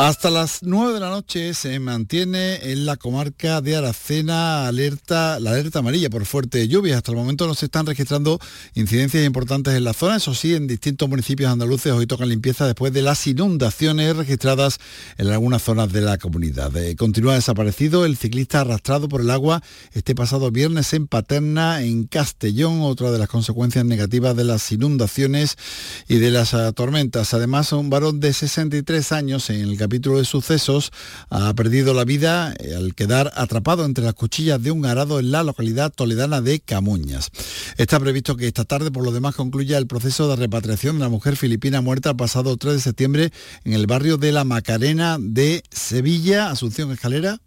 Hasta las 9 de la noche se mantiene en la comarca de Aracena alerta, la alerta amarilla por fuerte lluvia. Hasta el momento no se están registrando incidencias importantes en la zona. Eso sí, en distintos municipios andaluces hoy tocan limpieza después de las inundaciones registradas en algunas zonas de la comunidad. Eh, continúa desaparecido el ciclista arrastrado por el agua este pasado viernes en Paterna, en Castellón, otra de las consecuencias negativas de las inundaciones y de las uh, tormentas. Además, un varón de 63 años en el capítulo de sucesos ha perdido la vida eh, al quedar atrapado entre las cuchillas de un arado en la localidad toledana de Camuñas. Está previsto que esta tarde, por lo demás, concluya el proceso de repatriación de la mujer filipina muerta el pasado 3 de septiembre en el barrio de la Macarena de Sevilla, Asunción Escalera.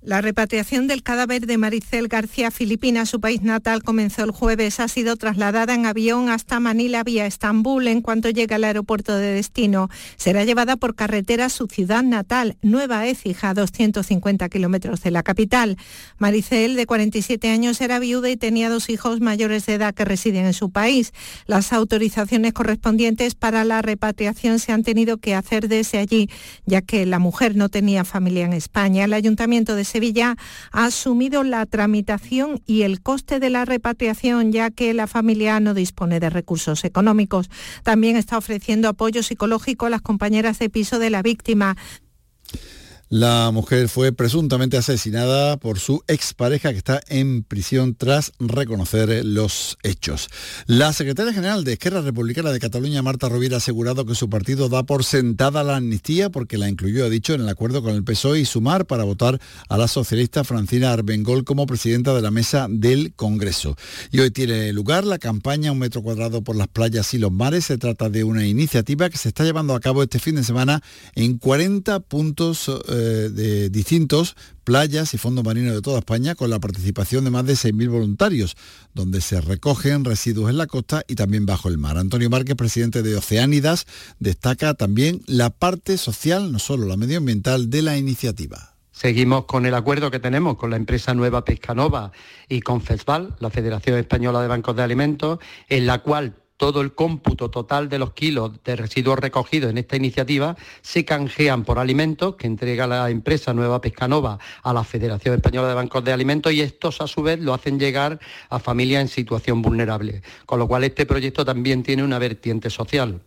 La repatriación del cadáver de Maricel García Filipina a su país natal comenzó el jueves. Ha sido trasladada en avión hasta Manila vía Estambul en cuanto llegue al aeropuerto de destino. Será llevada por carretera a su ciudad natal, Nueva Écija, a 250 kilómetros de la capital. Maricel, de 47 años, era viuda y tenía dos hijos mayores de edad que residen en su país. Las autorizaciones correspondientes para la repatriación se han tenido que hacer desde allí, ya que la mujer no tenía familia en España. El Ayuntamiento de Sevilla ha asumido la tramitación y el coste de la repatriación, ya que la familia no dispone de recursos económicos. También está ofreciendo apoyo psicológico a las compañeras de piso de la víctima. La mujer fue presuntamente asesinada por su expareja que está en prisión tras reconocer los hechos. La secretaria general de Esquerra Republicana de Cataluña, Marta Rovira, ha asegurado que su partido da por sentada la amnistía porque la incluyó, ha dicho, en el acuerdo con el PSOE y sumar para votar a la socialista Francina Arbengol como presidenta de la mesa del Congreso. Y hoy tiene lugar la campaña Un metro cuadrado por las playas y los mares. Se trata de una iniciativa que se está llevando a cabo este fin de semana en 40 puntos. Eh, de distintos playas y fondos marinos de toda España con la participación de más de 6.000 voluntarios, donde se recogen residuos en la costa y también bajo el mar. Antonio Márquez, presidente de Oceánidas, destaca también la parte social, no solo la medioambiental, de la iniciativa. Seguimos con el acuerdo que tenemos con la empresa Nueva Pescanova y con FESVAL, la Federación Española de Bancos de Alimentos, en la cual todo el cómputo total de los kilos de residuos recogidos en esta iniciativa se canjean por alimentos que entrega la empresa Nueva Pescanova a la Federación Española de Bancos de Alimentos y estos a su vez lo hacen llegar a familias en situación vulnerable. Con lo cual este proyecto también tiene una vertiente social.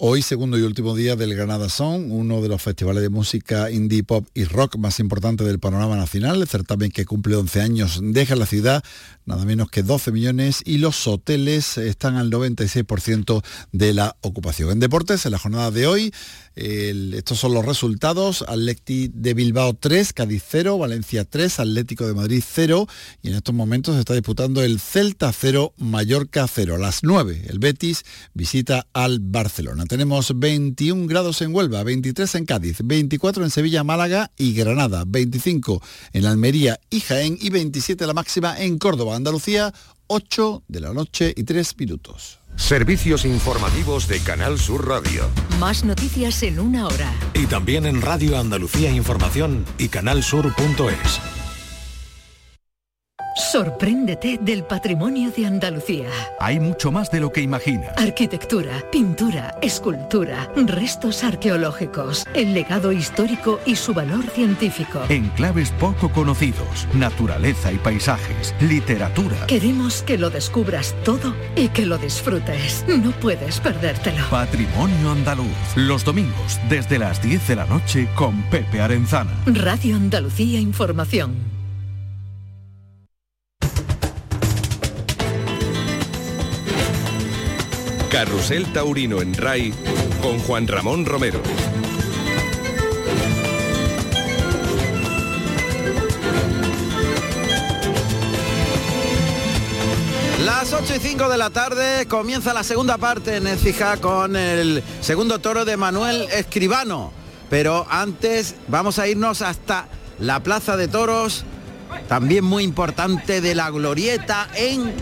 Hoy, segundo y último día del Granada Song, uno de los festivales de música indie pop y rock más importantes del panorama nacional. El certamen que cumple 11 años deja la ciudad nada menos que 12 millones y los hoteles están al 96% de la ocupación. En deportes, en la jornada de hoy, estos son los resultados. Atleti de Bilbao 3, Cádiz 0, Valencia 3, Atlético de Madrid 0 y en estos momentos se está disputando el Celta 0, Mallorca 0. A las 9, el Betis visita al Barcelona. Tenemos 21 grados en Huelva, 23 en Cádiz, 24 en Sevilla, Málaga y Granada, 25 en Almería y Jaén y 27 la máxima en Córdoba. Andalucía, 8 de la noche y 3 minutos. Servicios informativos de Canal Sur Radio. Más noticias en una hora. Y también en Radio Andalucía Información y canalsur.es. Sorpréndete del patrimonio de Andalucía. Hay mucho más de lo que imagina. Arquitectura, pintura, escultura, restos arqueológicos, el legado histórico y su valor científico. Enclaves poco conocidos, naturaleza y paisajes, literatura. Queremos que lo descubras todo y que lo disfrutes. No puedes perdértelo. Patrimonio andaluz. Los domingos desde las 10 de la noche con Pepe Arenzana. Radio Andalucía Información. Carrusel Taurino en RAI con Juan Ramón Romero. Las 8 y 5 de la tarde comienza la segunda parte en Ecija con el segundo toro de Manuel Escribano. Pero antes vamos a irnos hasta la Plaza de Toros, también muy importante de la Glorieta en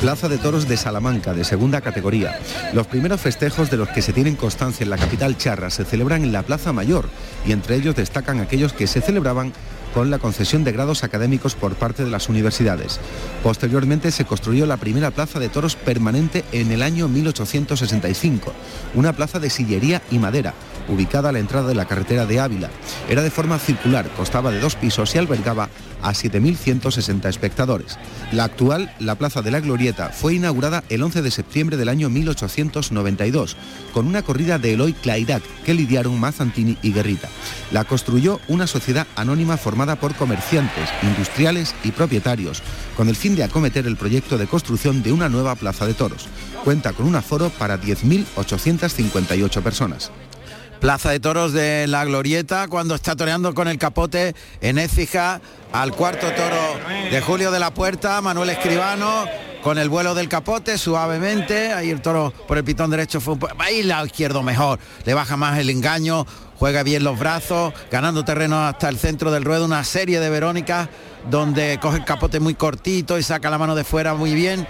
Plaza de Toros de Salamanca, de segunda categoría. Los primeros festejos de los que se tienen constancia en la capital charra se celebran en la Plaza Mayor y entre ellos destacan aquellos que se celebraban con la concesión de grados académicos por parte de las universidades. Posteriormente se construyó la primera plaza de toros permanente en el año 1865, una plaza de sillería y madera, ubicada a la entrada de la carretera de Ávila. Era de forma circular, constaba de dos pisos y albergaba a 7.160 espectadores. La actual, la Plaza de la Glorieta, fue inaugurada el 11 de septiembre del año 1892, con una corrida de Eloy Clairac que lidiaron Mazantini y Guerrita. La construyó una sociedad anónima formada por comerciantes, industriales y propietarios, con el fin de acometer el proyecto de construcción de una nueva plaza de toros. Cuenta con un aforo para 10.858 personas. Plaza de Toros de la Glorieta cuando está toreando con el capote en Écija al cuarto toro de Julio de la Puerta, Manuel Escribano con el vuelo del capote suavemente, ahí el toro por el pitón derecho fue un ahí lado izquierdo mejor, le baja más el engaño, juega bien los brazos, ganando terreno hasta el centro del ruedo, una serie de Verónicas donde coge el capote muy cortito y saca la mano de fuera muy bien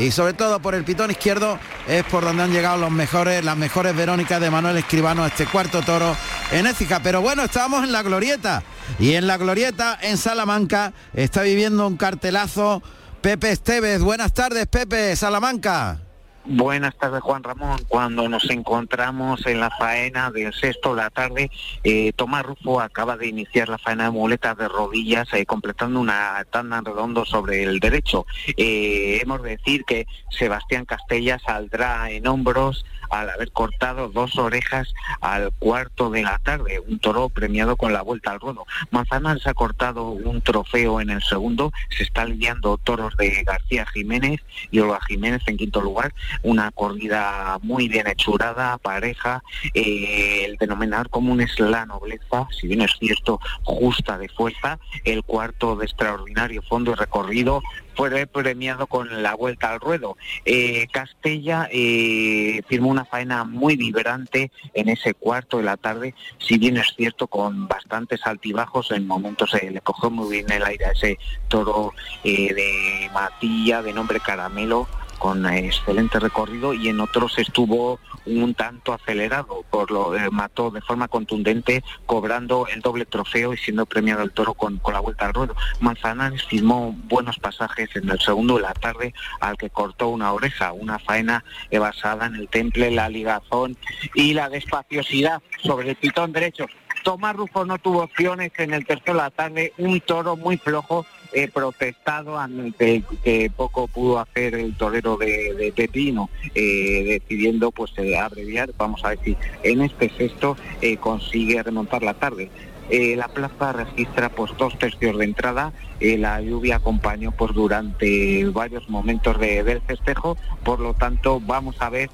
y sobre todo por el pitón izquierdo es por donde han llegado los mejores, las mejores Verónicas de Manuel Escribano este cuarto toro en Écija. Pero bueno, estábamos en la glorieta y en la glorieta en Salamanca está viviendo un cartelazo Pepe Esteves. Buenas tardes, Pepe, Salamanca. Buenas tardes, Juan Ramón. Cuando nos encontramos en la faena del sexto de la tarde, eh, Tomás Rufo acaba de iniciar la faena de muletas de rodillas, eh, completando una tanda redondo sobre el derecho. Eh, hemos de decir que Sebastián Castella saldrá en hombros al haber cortado dos orejas al cuarto de la tarde, un toro premiado con la vuelta al ruedo. Manzanares ha cortado un trofeo en el segundo, se están lidiando toros de García Jiménez y Olga Jiménez en quinto lugar, una corrida muy bien hechurada, pareja, eh, el denominador común es la nobleza, si bien es cierto, justa de fuerza, el cuarto de extraordinario fondo y recorrido fue premiado con la vuelta al ruedo. Eh, Castella eh, firmó una faena muy vibrante en ese cuarto de la tarde, si bien es cierto con bastantes altibajos, en momentos se le cogió muy bien el aire a ese toro de matilla de nombre Caramelo, con excelente recorrido y en otros estuvo un tanto acelerado, por lo eh, mató de forma contundente, cobrando el doble trofeo y siendo premiado el toro con, con la vuelta al ruedo. Manzanares firmó buenos pasajes en el segundo de la tarde al que cortó una oreja, una faena basada en el temple, la ligazón y la despaciosidad sobre el pitón derecho. Tomás Rufo no tuvo opciones en el tercero de la tarde, un toro muy flojo he protestado ante que poco pudo hacer el torero de, Pepino, eh, decidiendo pues eh, abreviar, vamos a si en este sexto eh, consigue remontar la tarde. La plaza registra pues dos tercios de entrada, la lluvia acompañó pues durante varios momentos del festejo, por lo tanto vamos a ver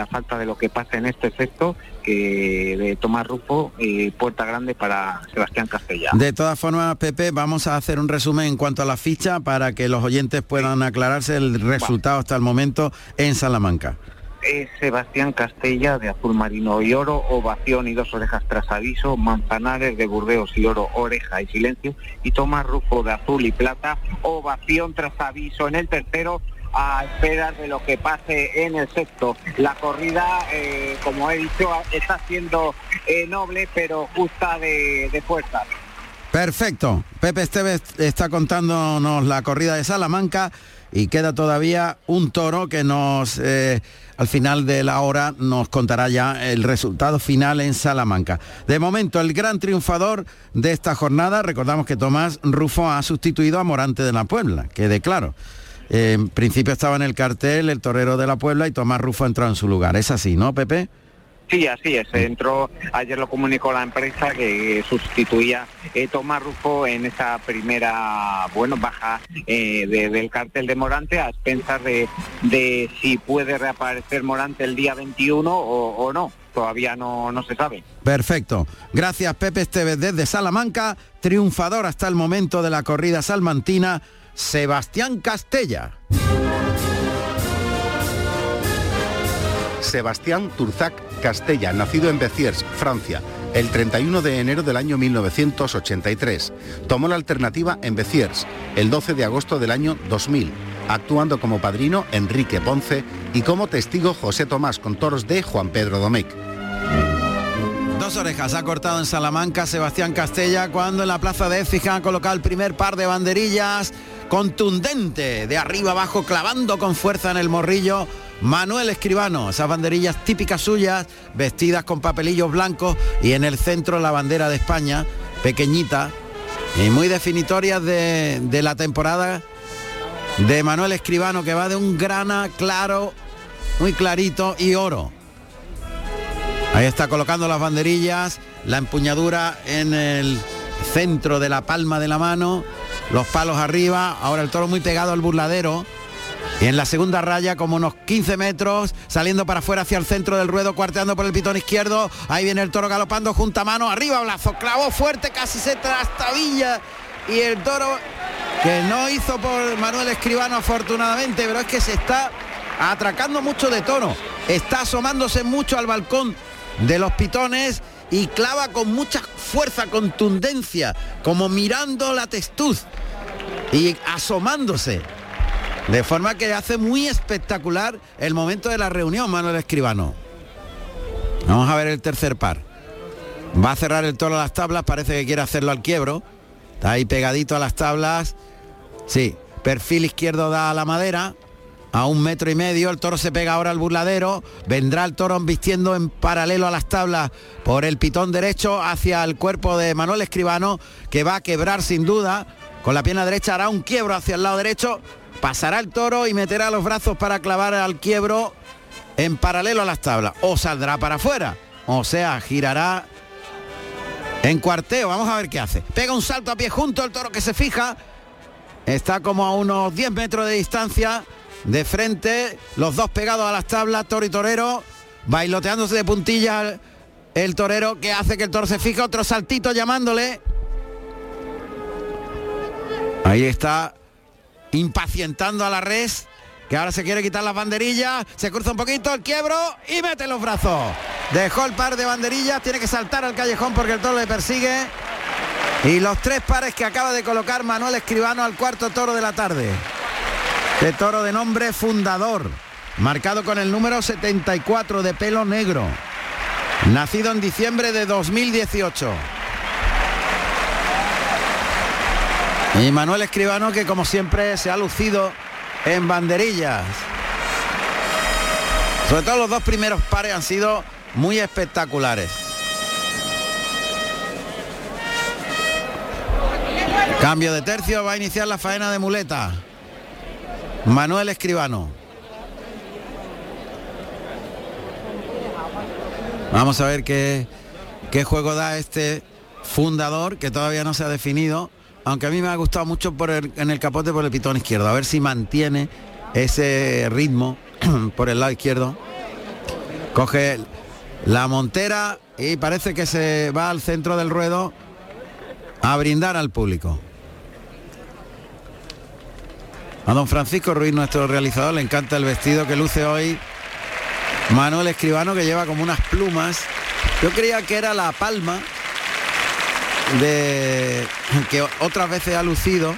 a falta de lo que pasa en este sexto que de Tomás Rufo y Puerta Grande para Sebastián Castella. De todas formas, Pepe, vamos a hacer un resumen en cuanto a la ficha para que los oyentes puedan aclararse el resultado hasta el momento en Salamanca. Es Sebastián Castella de azul marino y oro, ovación y dos orejas tras aviso, Manzanares de Burdeos y oro, oreja y silencio, y Tomás Rufo de azul y plata, ovación tras aviso en el tercero, a esperar de lo que pase en el sexto. La corrida, eh, como he dicho, está siendo eh, noble, pero justa de, fuerza. Perfecto. Pepe Esteves está contándonos la corrida de Salamanca y queda todavía un toro que nos eh, al final de la hora nos contará ya el resultado final en Salamanca. De momento el gran triunfador de esta jornada, recordamos que Tomás Rufo ha sustituido a Morante de la Puebla, quede claro en principio estaba en el cartel el torero de la Puebla y Tomás Rufo entró en su lugar. ¿Es así, no, Pepe? Sí, así es. Entró, ayer lo comunicó la empresa que sustituía eh, Tomás Rufo en esa primera, bueno, baja eh, del cartel de Morante a expensas de, de, si puede reaparecer Morante el día 21 o, no. Todavía no, no se sabe. Perfecto. Gracias Pepe Esteves desde Salamanca, triunfador hasta el momento de la corrida salmantina Sebastián Castella. Sebastián Turzac Castella, nacido en Béziers, Francia, el 31 de enero del año 1983. Tomó la alternativa en Béziers el 12 de agosto del año 2000, actuando como padrino Enrique Ponce y como testigo José Tomás con toros de Juan Pedro Domecq. dos orejas ha cortado en Salamanca Sebastián Castella cuando en la plaza de Écija ha colocado el primer par de banderillas contundente de arriba abajo clavando con fuerza en el morrillo Manuel Escribano, esas banderillas típicas suyas, vestidas con papelillos blancos y en el centro la bandera de España, pequeñita y muy definitorias de, de la temporada de Manuel Escribano que va de un grana claro, muy clarito y oro. Ahí está colocando las banderillas, la empuñadura en el centro de la palma de la mano, los palos arriba, ahora el toro muy pegado al burladero. Y en la segunda raya, como unos 15 metros, saliendo para afuera hacia el centro del ruedo, cuarteando por el pitón izquierdo. Ahí viene el toro galopando, junta mano, arriba brazo, clavó fuerte, casi se trastabilla. Y el toro, que no hizo por Manuel Escribano afortunadamente, pero es que se está atracando mucho de toro. Está asomándose mucho al balcón de los pitones y clava con mucha fuerza, contundencia, como mirando la testuz y asomándose. De forma que hace muy espectacular el momento de la reunión, Manuel Escribano. Vamos a ver el tercer par. Va a cerrar el toro a las tablas, parece que quiere hacerlo al quiebro. Está ahí pegadito a las tablas. Sí, perfil izquierdo da a la madera. A un metro y medio, el toro se pega ahora al burladero, vendrá el toro vistiendo en paralelo a las tablas por el pitón derecho hacia el cuerpo de Manuel Escribano, que va a quebrar sin duda, con la pierna derecha hará un quiebro hacia el lado derecho, pasará el toro y meterá los brazos para clavar al quiebro en paralelo a las tablas, o saldrá para afuera, o sea, girará en cuarteo, vamos a ver qué hace. Pega un salto a pie junto, el toro que se fija, está como a unos 10 metros de distancia, de frente, los dos pegados a las tablas, toro y torero, bailoteándose de puntilla el torero. Que hace que el toro se fija, otro saltito llamándole. Ahí está impacientando a la res, que ahora se quiere quitar las banderillas, se cruza un poquito el quiebro y mete los brazos. Dejó el par de banderillas, tiene que saltar al callejón porque el toro le persigue. Y los tres pares que acaba de colocar Manuel Escribano al cuarto toro de la tarde. De toro de nombre fundador, marcado con el número 74 de pelo negro. Nacido en diciembre de 2018. Y Manuel Escribano que como siempre se ha lucido en banderillas. Sobre todo los dos primeros pares han sido muy espectaculares. Cambio de tercio, va a iniciar la faena de muleta. Manuel Escribano. Vamos a ver qué, qué juego da este fundador que todavía no se ha definido, aunque a mí me ha gustado mucho por el, en el capote por el pitón izquierdo, a ver si mantiene ese ritmo por el lado izquierdo. Coge la montera y parece que se va al centro del ruedo a brindar al público. A don Francisco Ruiz, nuestro realizador, le encanta el vestido que luce hoy Manuel Escribano, que lleva como unas plumas. Yo creía que era la palma de que otras veces ha lucido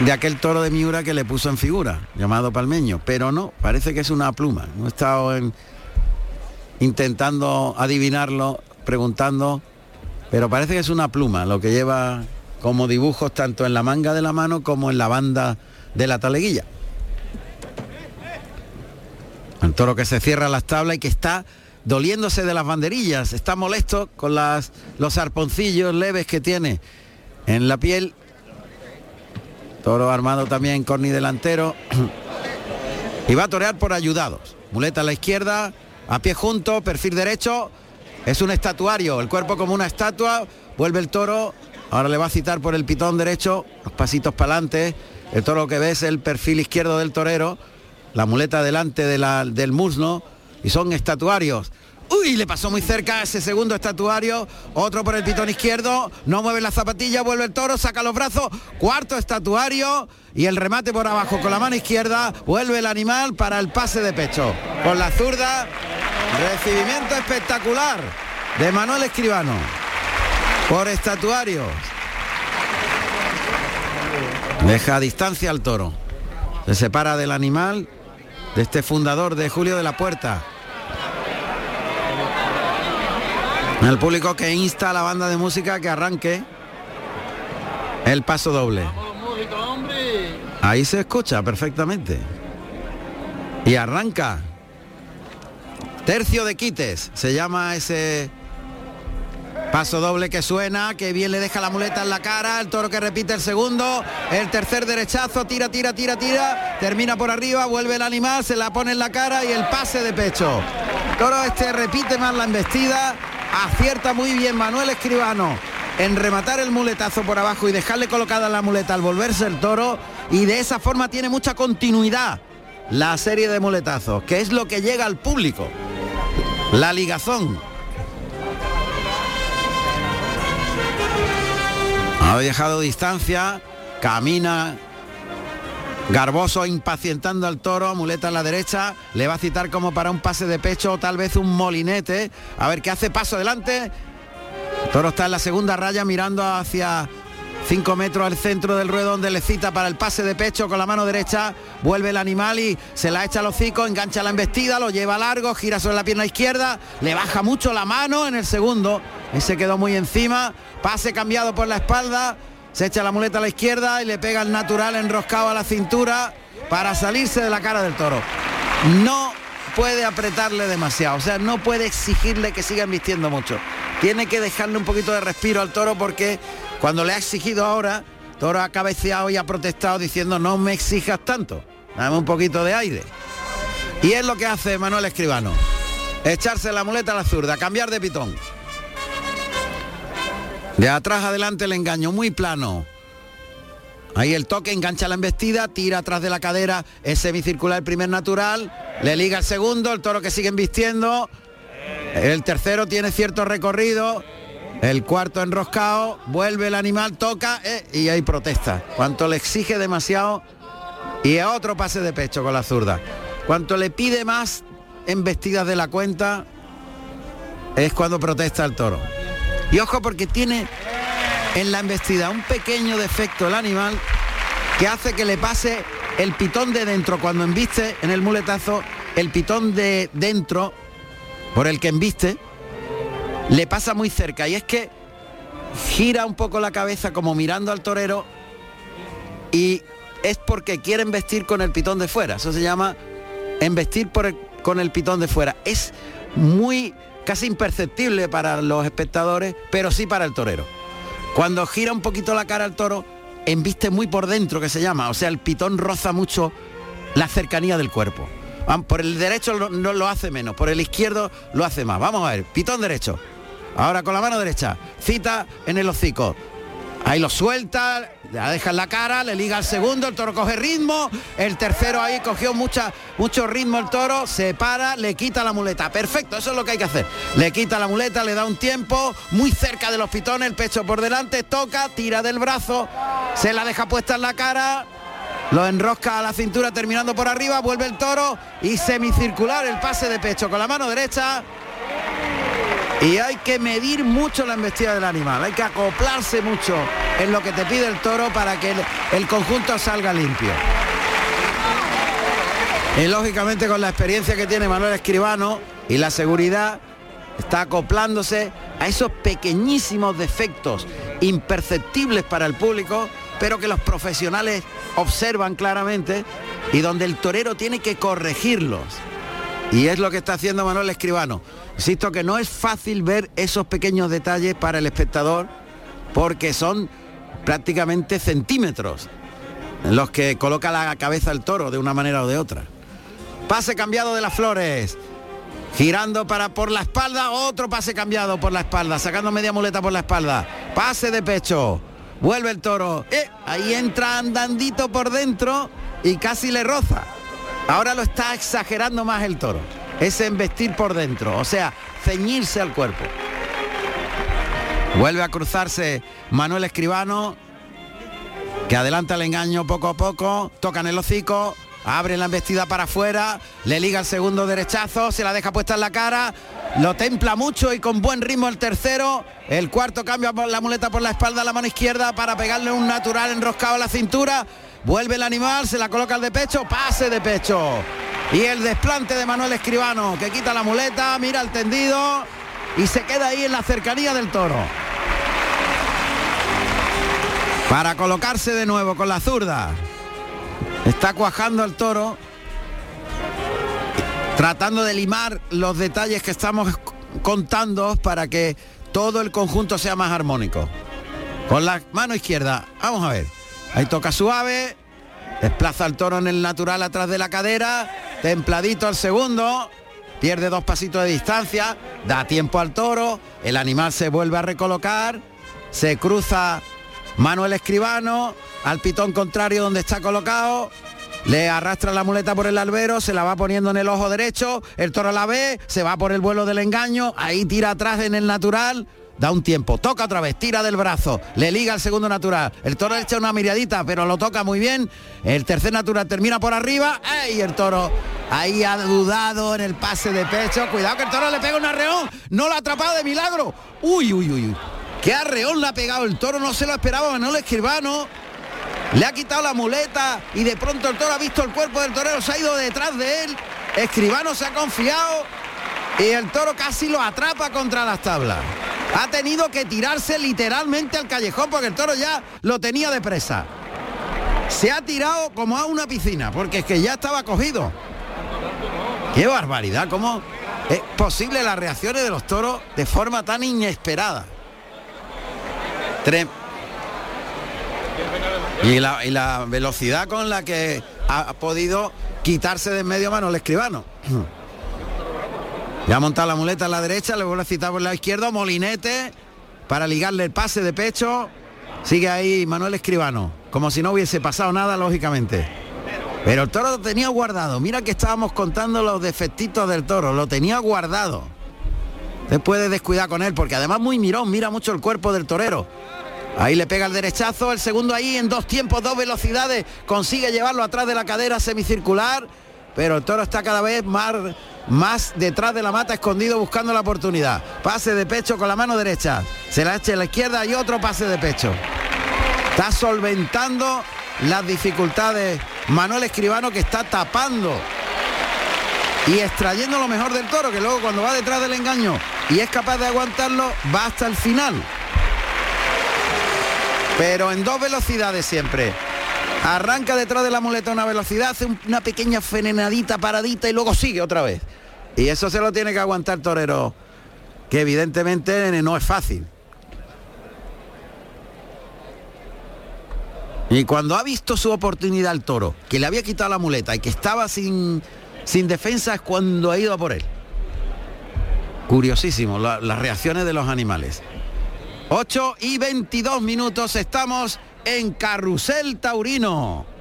de aquel toro de Miura que le puso en figura, llamado Palmeño, pero no, parece que es una pluma. No he estado en, intentando adivinarlo, preguntando, pero parece que es una pluma lo que lleva como dibujos tanto en la manga de la mano como en la banda de la taleguilla. El toro que se cierra las tablas y que está doliéndose de las banderillas, está molesto con las, los arponcillos leves que tiene en la piel. Toro armado también corni delantero. y va a torear por ayudados. Muleta a la izquierda, a pie junto, perfil derecho. Es un estatuario, el cuerpo como una estatua. Vuelve el toro Ahora le va a citar por el pitón derecho, los pasitos para adelante. El toro que ves el perfil izquierdo del torero, la muleta delante de la, del muslo y son estatuarios. Uy, le pasó muy cerca ese segundo estatuario, otro por el pitón izquierdo, no mueve la zapatilla, vuelve el toro, saca los brazos, cuarto estatuario y el remate por abajo con la mano izquierda, vuelve el animal para el pase de pecho. Con la zurda, recibimiento espectacular de Manuel Escribano por estatuarios. Deja a distancia al toro. Se separa del animal, de este fundador de Julio de la Puerta. El público que insta a la banda de música que arranque el paso doble. Ahí se escucha perfectamente. Y arranca. Tercio de quites, se llama ese paso doble que suena, que bien le deja la muleta en la cara, el toro que repite el segundo, el tercer derechazo, tira, tira, tira, tira, termina por arriba, vuelve el animal, se la pone en la cara y el pase de pecho. Toro este repite más la embestida, acierta muy bien Manuel Escribano en rematar el muletazo por abajo y dejarle colocada la muleta al volverse el toro y de esa forma tiene mucha continuidad la serie de muletazos, que es lo que llega al público. La ligazón. Ha dejado distancia, camina Garboso impacientando al toro, muleta a la derecha, le va a citar como para un pase de pecho o tal vez un molinete. A ver qué hace, paso adelante. El toro está en la segunda raya mirando hacia 5 metros al centro del ruedo donde le cita para el pase de pecho con la mano derecha, vuelve el animal y se la echa a los hocico, engancha la embestida, lo lleva largo, gira sobre la pierna izquierda, le baja mucho la mano en el segundo, ese quedó muy encima, pase cambiado por la espalda, se echa la muleta a la izquierda y le pega el natural enroscado a la cintura para salirse de la cara del toro. No puede apretarle demasiado, o sea, no puede exigirle que siga vistiendo mucho. Tiene que dejarle un poquito de respiro al toro porque cuando le ha exigido ahora, toro ha cabeceado y ha protestado diciendo no me exijas tanto, dame un poquito de aire. Y es lo que hace Manuel Escribano, echarse la muleta a la zurda, cambiar de pitón. De atrás adelante el engaño, muy plano. Ahí el toque, engancha la embestida, tira atrás de la cadera, es semicircular el primer natural, le liga el segundo, el toro que sigue vistiendo. El tercero tiene cierto recorrido, el cuarto enroscado, vuelve el animal, toca eh, y hay protesta. Cuanto le exige demasiado y a otro pase de pecho con la zurda. Cuanto le pide más embestidas de la cuenta es cuando protesta el toro. Y ojo porque tiene en la embestida un pequeño defecto el animal que hace que le pase el pitón de dentro cuando embiste en el muletazo, el pitón de dentro por el que embiste, le pasa muy cerca y es que gira un poco la cabeza como mirando al torero y es porque quiere embestir con el pitón de fuera. Eso se llama embestir con el pitón de fuera. Es muy casi imperceptible para los espectadores, pero sí para el torero. Cuando gira un poquito la cara al toro, embiste muy por dentro, que se llama, o sea, el pitón roza mucho la cercanía del cuerpo. Por el derecho no lo hace menos, por el izquierdo lo hace más. Vamos a ver, pitón derecho. Ahora con la mano derecha, cita en el hocico. Ahí lo suelta, la deja en la cara, le liga al segundo, el toro coge ritmo, el tercero ahí cogió mucho ritmo el toro, se para, le quita la muleta. Perfecto, eso es lo que hay que hacer. Le quita la muleta, le da un tiempo, muy cerca de los pitones, el pecho por delante, toca, tira del brazo, se la deja puesta en la cara, lo enrosca a la cintura terminando por arriba, vuelve el toro y semicircular el pase de pecho con la mano derecha. Y hay que medir mucho la embestida del animal, hay que acoplarse mucho en lo que te pide el toro para que el, conjunto salga limpio. Y lógicamente con la experiencia que tiene Manuel Escribano y la seguridad, está acoplándose a esos pequeñísimos defectos imperceptibles para el público, pero que los profesionales observan claramente y donde el torero tiene que corregirlos. Y es lo que está haciendo Manuel Escribano. Insisto que no es fácil ver esos pequeños detalles para el espectador porque son prácticamente centímetros en los que coloca la cabeza el toro de una manera o de otra. Pase cambiado de las flores. Girando para por la espalda, otro pase cambiado por la espalda, sacando media muleta por la espalda. Pase de pecho. Vuelve el toro. Eh, ahí entra andandito por dentro y casi le roza. Ahora lo está exagerando más el toro. Es embestir por dentro, o sea, ceñirse al cuerpo. Vuelve a cruzarse Manuel Escribano, que adelanta el engaño poco a poco, toca en el hocico, abre la embestida para afuera, le liga el segundo derechazo, se la deja puesta en la cara, lo templa mucho y con buen ritmo el tercero, el cuarto cambia la muleta por la espalda a la mano izquierda para pegarle un natural enroscado a la cintura, vuelve el animal, se la coloca al de pecho, pase de pecho. Y el desplante de Manuel Escribano, que quita la muleta, mira el tendido y se queda ahí en la cercanía del toro. Para colocarse de nuevo con la zurda. Está cuajando el toro. Tratando de limar los detalles que estamos contando para que todo el conjunto sea más armónico. Con la mano izquierda. Vamos a ver. Ahí toca suave. Desplaza el toro en el natural atrás de la cadera. Templadito al segundo. Pierde dos pasitos de distancia. Da tiempo al toro. El animal se vuelve a recolocar. Se cruza Manuel Escribano al pitón contrario donde está colocado. Le arrastra la muleta por el albero, se la va poniendo en el ojo derecho, el toro la ve, se va por el vuelo del engaño, ahí tira atrás en el natural, da un tiempo, toca otra vez, tira del brazo, le liga al segundo natural, el toro echa una miradita, pero lo toca muy bien, el tercer natural termina por arriba, y el toro ahí ha dudado en el pase de pecho, cuidado que el toro le pega un arreón, no lo ha atrapado de milagro, uy, uy, uy, uy. Qué arreón le ha pegado el toro, no se lo esperaba Manuel Escribano. Le ha quitado la muleta y de pronto el toro ha visto el cuerpo del torero, se ha ido detrás de él. Escribano se ha confiado y el toro casi lo atrapa contra las tablas. Ha tenido que tirarse literalmente al callejón porque el toro ya lo tenía de presa. Se ha tirado como a una piscina porque es que ya estaba cogido. Qué barbaridad, cómo es posible las reacciones de los toros de forma tan inesperada. Y la, velocidad con la que ha podido quitarse de en medio mano el escribano. Ya ha montado la muleta a la derecha, le vuelve a citar por la izquierda, Molinete, para ligarle el pase de pecho. Sigue ahí Manuel Escribano, como si no hubiese pasado nada, lógicamente. Pero el toro lo tenía guardado. Mira que estábamos contando los defectitos del toro, lo tenía guardado. Se puede descuidar con él, porque además muy mirón, mira mucho el cuerpo del torero. Ahí le pega el derechazo, el segundo ahí en dos tiempos, dos velocidades, consigue llevarlo atrás de la cadera semicircular, pero el toro está cada vez más, más detrás de la mata, escondido, buscando la oportunidad. Pase de pecho con la mano derecha, se la echa a la izquierda y otro pase de pecho. Está solventando las dificultades Manuel Escribano que está tapando y extrayendo lo mejor del toro, que luego cuando va detrás del engaño y es capaz de aguantarlo, va hasta el final. Pero en dos velocidades siempre. Arranca detrás de la muleta una velocidad, hace una pequeña frenadita, paradita y luego sigue otra vez. Y eso se lo tiene que aguantar Torero, que evidentemente no es fácil. Y cuando ha visto su oportunidad el toro, que le había quitado la muleta y que estaba sin, sin defensa, es cuando ha ido a por él. Curiosísimo, las reacciones de los animales. 8 y 22 minutos estamos en Carrusel Taurino.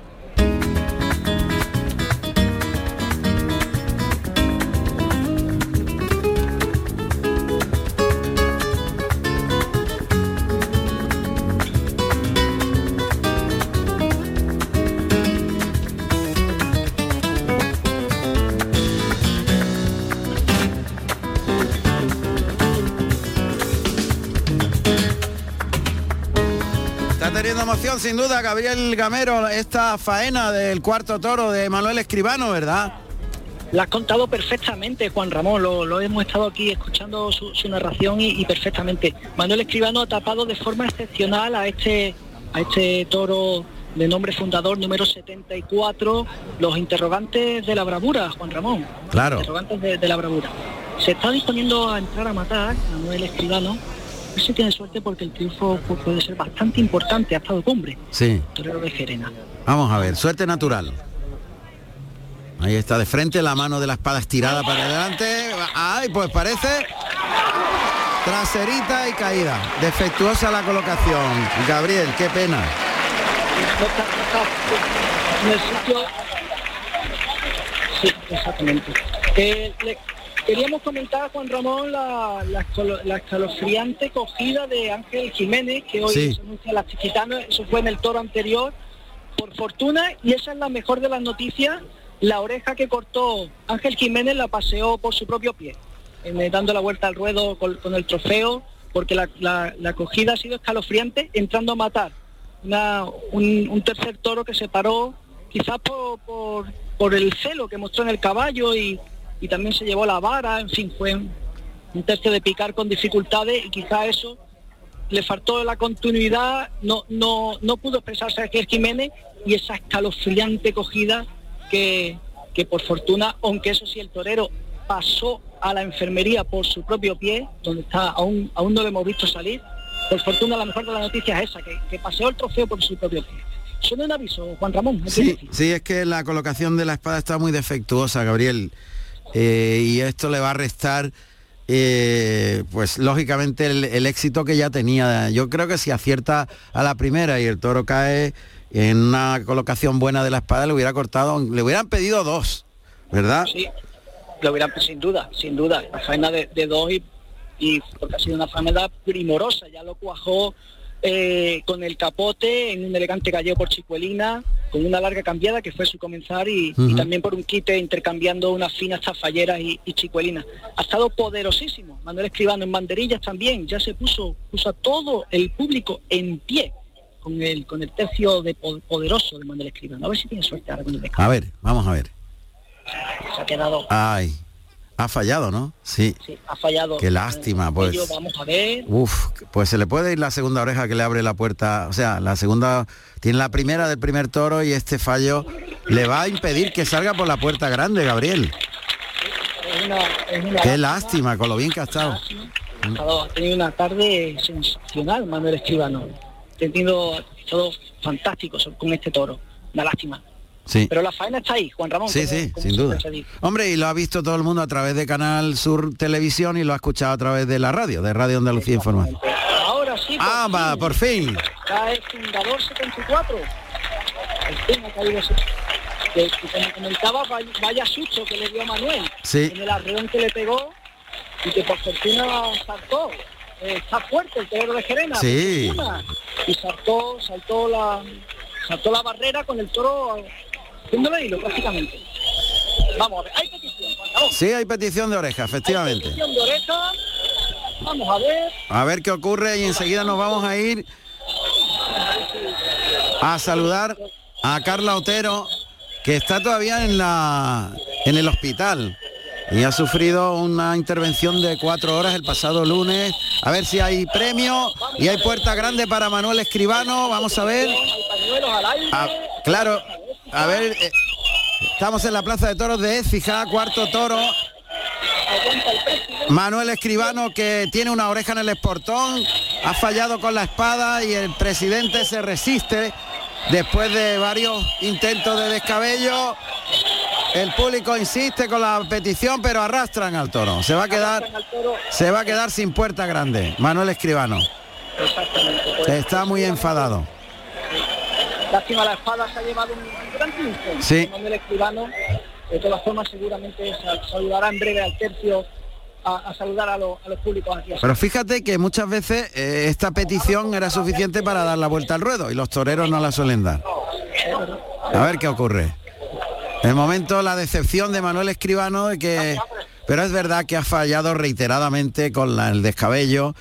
Emoción sin duda Gabriel Gamero esta faena del cuarto toro de Manuel Escribano, ¿verdad? La has contado perfectamente, Juan Ramón, lo, hemos estado aquí escuchando su, narración y, perfectamente. Manuel Escribano ha tapado de forma excepcional a este, a este toro de nombre fundador número 74, los interrogantes de la bravura, Juan Ramón. Claro. interrogantes de, de la bravura. Se está disponiendo a entrar a matar Manuel Escribano si tiene suerte porque el triunfo puede ser bastante importante, ha estado cumbre. Sí. Torero de Gerena. Vamos a ver, suerte natural. Ahí está de frente, la mano de la espada estirada para adelante. Ay, pues parece traserita y caída. Defectuosa la colocación. Gabriel, qué pena. En el sitio... Sí, exactamente. Eh, Queríamos comentar, Juan Ramón, la, la, escalofriante cogida de Ángel Jiménez, que hoy se anuncia la Chiquitano, eso fue en el toro anterior, por fortuna, y esa es la mejor de las noticias, la oreja que cortó Ángel Jiménez la paseó por su propio pie, dando la vuelta al ruedo con, el trofeo, porque la, la, cogida ha sido escalofriante, entrando a matar un, tercer toro que se paró, quizás por, por, por el celo que mostró en el caballo y y también se llevó la vara, en fin, fue un tercio de picar con dificultades y quizá eso le faltó la continuidad, no, no, no pudo expresarse aquí Jiménez y esa escalofriante cogida que, que por fortuna, aunque eso sí el torero pasó a la enfermería por su propio pie, donde está aún, aún no lo hemos visto salir, por fortuna la mejor de las noticias es esa, que, que paseó el trofeo por su propio pie. Solo un aviso, Juan Ramón. Sí, sí, es que la colocación de la espada está muy defectuosa, Gabriel. Eh, y esto le va a restar eh, pues lógicamente el, éxito que ya tenía. Yo creo que si acierta a la primera y el toro cae en una colocación buena de la espada, le hubiera cortado, le hubieran pedido dos, ¿verdad? Sí, lo hubieran, sin duda, sin duda. La faena de, dos y, y, porque ha sido una faena primorosa, ya lo cuajó eh, con el capote en un elegante gallego por Chicuelina, con una larga cambiada que fue su comenzar y, también por un quite intercambiando unas finas tafalleras y, y chicuelinas. Ha estado poderosísimo. Manuel Escribano en banderillas también, ya se puso, puso a todo el público en pie con el, con el tercio de poderoso de Manuel Escribano. A ver si tiene suerte ahora con el A ver, vamos a ver. Se ha quedado. Ay, ha fallado, ¿no? Sí. Sí, ha fallado. Qué lástima, pues. vamos a ver. Uf, pues se le puede ir la segunda oreja que le abre la puerta. O sea, la segunda tiene la primera del primer toro y este fallo le va a impedir que salga por la puerta grande, Gabriel. Qué lástima, con lo bien que ha estado. Ha tenido una tarde sensacional, Manuel Escribano. Ha tenido todo fantástico con este toro. Una lástima. Pero la faena está ahí, Juan Ramón. Sí, sí, sin duda. Hombre, y lo ha visto todo el mundo a través de Canal Sur Televisión y lo ha escuchado a través de la radio, de Radio Andalucía Información. Ahora sí. ah, va, por fin. Cae fundador 74. El tema caído que, que como comentaba, vaya susto que le dio a Manuel sí. en el arreón que le pegó y que por fortuna saltó. Eh, está fuerte el terreno de Gerena. Sí. Y saltó, saltó la, saltó la barrera con el toro haciéndole hilo prácticamente. Vamos a ver, hay petición. Sí, hay petición de oreja, efectivamente. petición de oreja. Vamos a ver. A ver qué ocurre y enseguida nos vamos a ir a saludar a Carla Otero, que está todavía en la en el hospital y ha sufrido una intervención de cuatro horas el pasado lunes. A ver si hay premio y hay puerta grande para Manuel Escribano. Vamos a ver. Ah, claro, a ver, eh, estamos en la Plaza de Toros de Écija, cuarto toro. Manuel Escribano que tiene una oreja en el esportón, ha fallado con la espada y el presidente se resiste después de varios intentos de descabello. El público insiste con la petición, pero arrastran al toro. Se va a quedar, se va a quedar sin puerta grande. Manuel Escribano. Está muy enfadado. Lástima la espada se ha llevado un gran triunfo. Sí. Manuel Escribano. De todas formas, seguramente saludará en breve al tercio a, saludar a, los públicos aquí. Pero fíjate que muchas veces eh, esta petición era suficiente para dar la vuelta al ruedo y los toreros no la suelen dar. A ver qué ocurre. El momento la decepción de Manuel Escribano de que pero es verdad que ha fallado reiteradamente con el descabello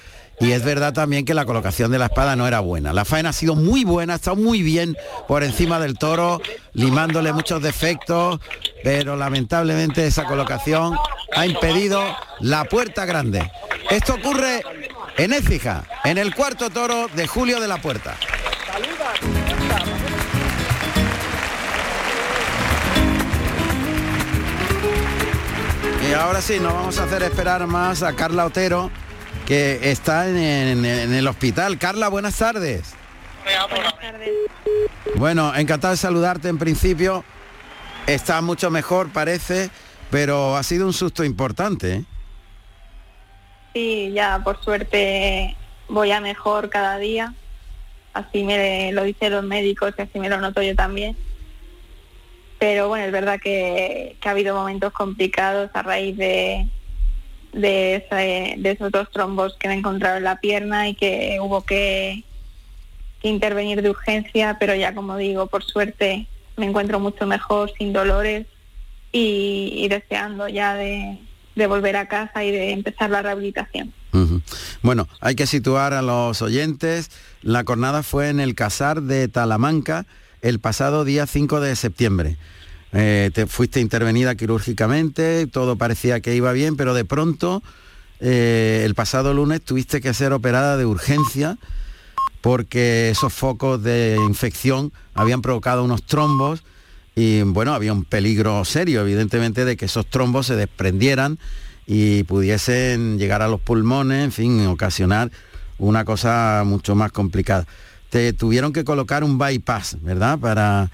y es verdad también que la colocación de la espada no era buena. La faena ha sido muy buena, ha estado muy bien por encima del toro, limándole muchos defectos, pero lamentablemente esa colocación ha impedido la puerta grande. Esto ocurre en Écija, en el cuarto toro de Julio de la Puerta. Y ahora sí, nos vamos a hacer esperar más a Carla Otero, que está en, el hospital. Carla, buenas tardes. Buenas tardes. Bueno, encantado de saludarte en principio. Está mucho mejor, parece, pero ha sido un susto importante. ¿eh? Sí, ya por suerte voy a mejor cada día. Así me lo dicen los médicos y así me lo noto yo también. Pero bueno, es verdad que, que ha habido momentos complicados a raíz de, de, esos dos trombos que me encontraron en la pierna y que hubo que, intervenir de urgencia, pero ya como digo, por suerte me encuentro mucho mejor, sin dolores y, deseando ya de, volver a casa y de empezar la rehabilitación. Bueno, hay que situar a los oyentes. La jornada fue en el Casar de Talamanca el pasado día 5 de septiembre. Eh, te fuiste intervenida quirúrgicamente, todo parecía que iba bien, pero de pronto eh, el pasado lunes tuviste que ser operada de urgencia porque esos focos de infección habían provocado unos trombos y bueno, había un peligro serio, evidentemente, de que esos trombos se desprendieran y pudiesen llegar a los pulmones, en fin, ocasionar una cosa mucho más complicada. Te tuvieron que colocar un bypass, ¿verdad? Para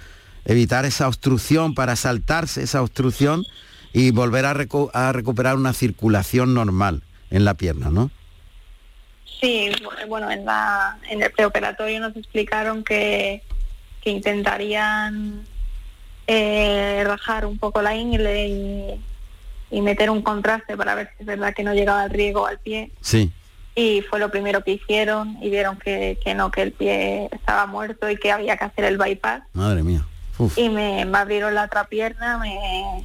evitar esa obstrucción, para saltarse esa obstrucción y volver a, a recuperar una circulación normal en la pierna, ¿no? Sí, bueno, en, la, en el preoperatorio nos explicaron que, que intentarían eh, rajar un poco la ingle y, y, meter un contraste para ver si es verdad que no llegaba el riego al pie. Sí. Y fue lo primero que hicieron y vieron que, que no, que el pie estaba muerto y que había que hacer el bypass. Madre mía. Y me, me, abrieron la otra pierna, me,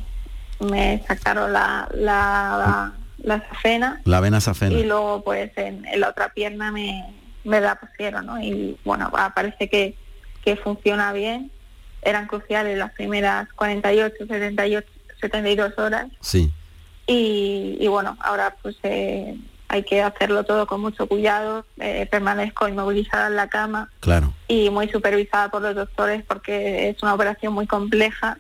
me sacaron la, la la safena. La vena safena. Y luego pues en, la otra pierna me, me la pusieron, ¿no? Y bueno, parece que, que funciona bien. Eran cruciales las primeras 48, 78, 72 horas. Sí. Y, y bueno, ahora pues eh, hay que hacerlo todo con mucho cuidado. Eh, permanezco inmovilizada en la cama. Claro. Y muy supervisada por los doctores porque es una operación muy compleja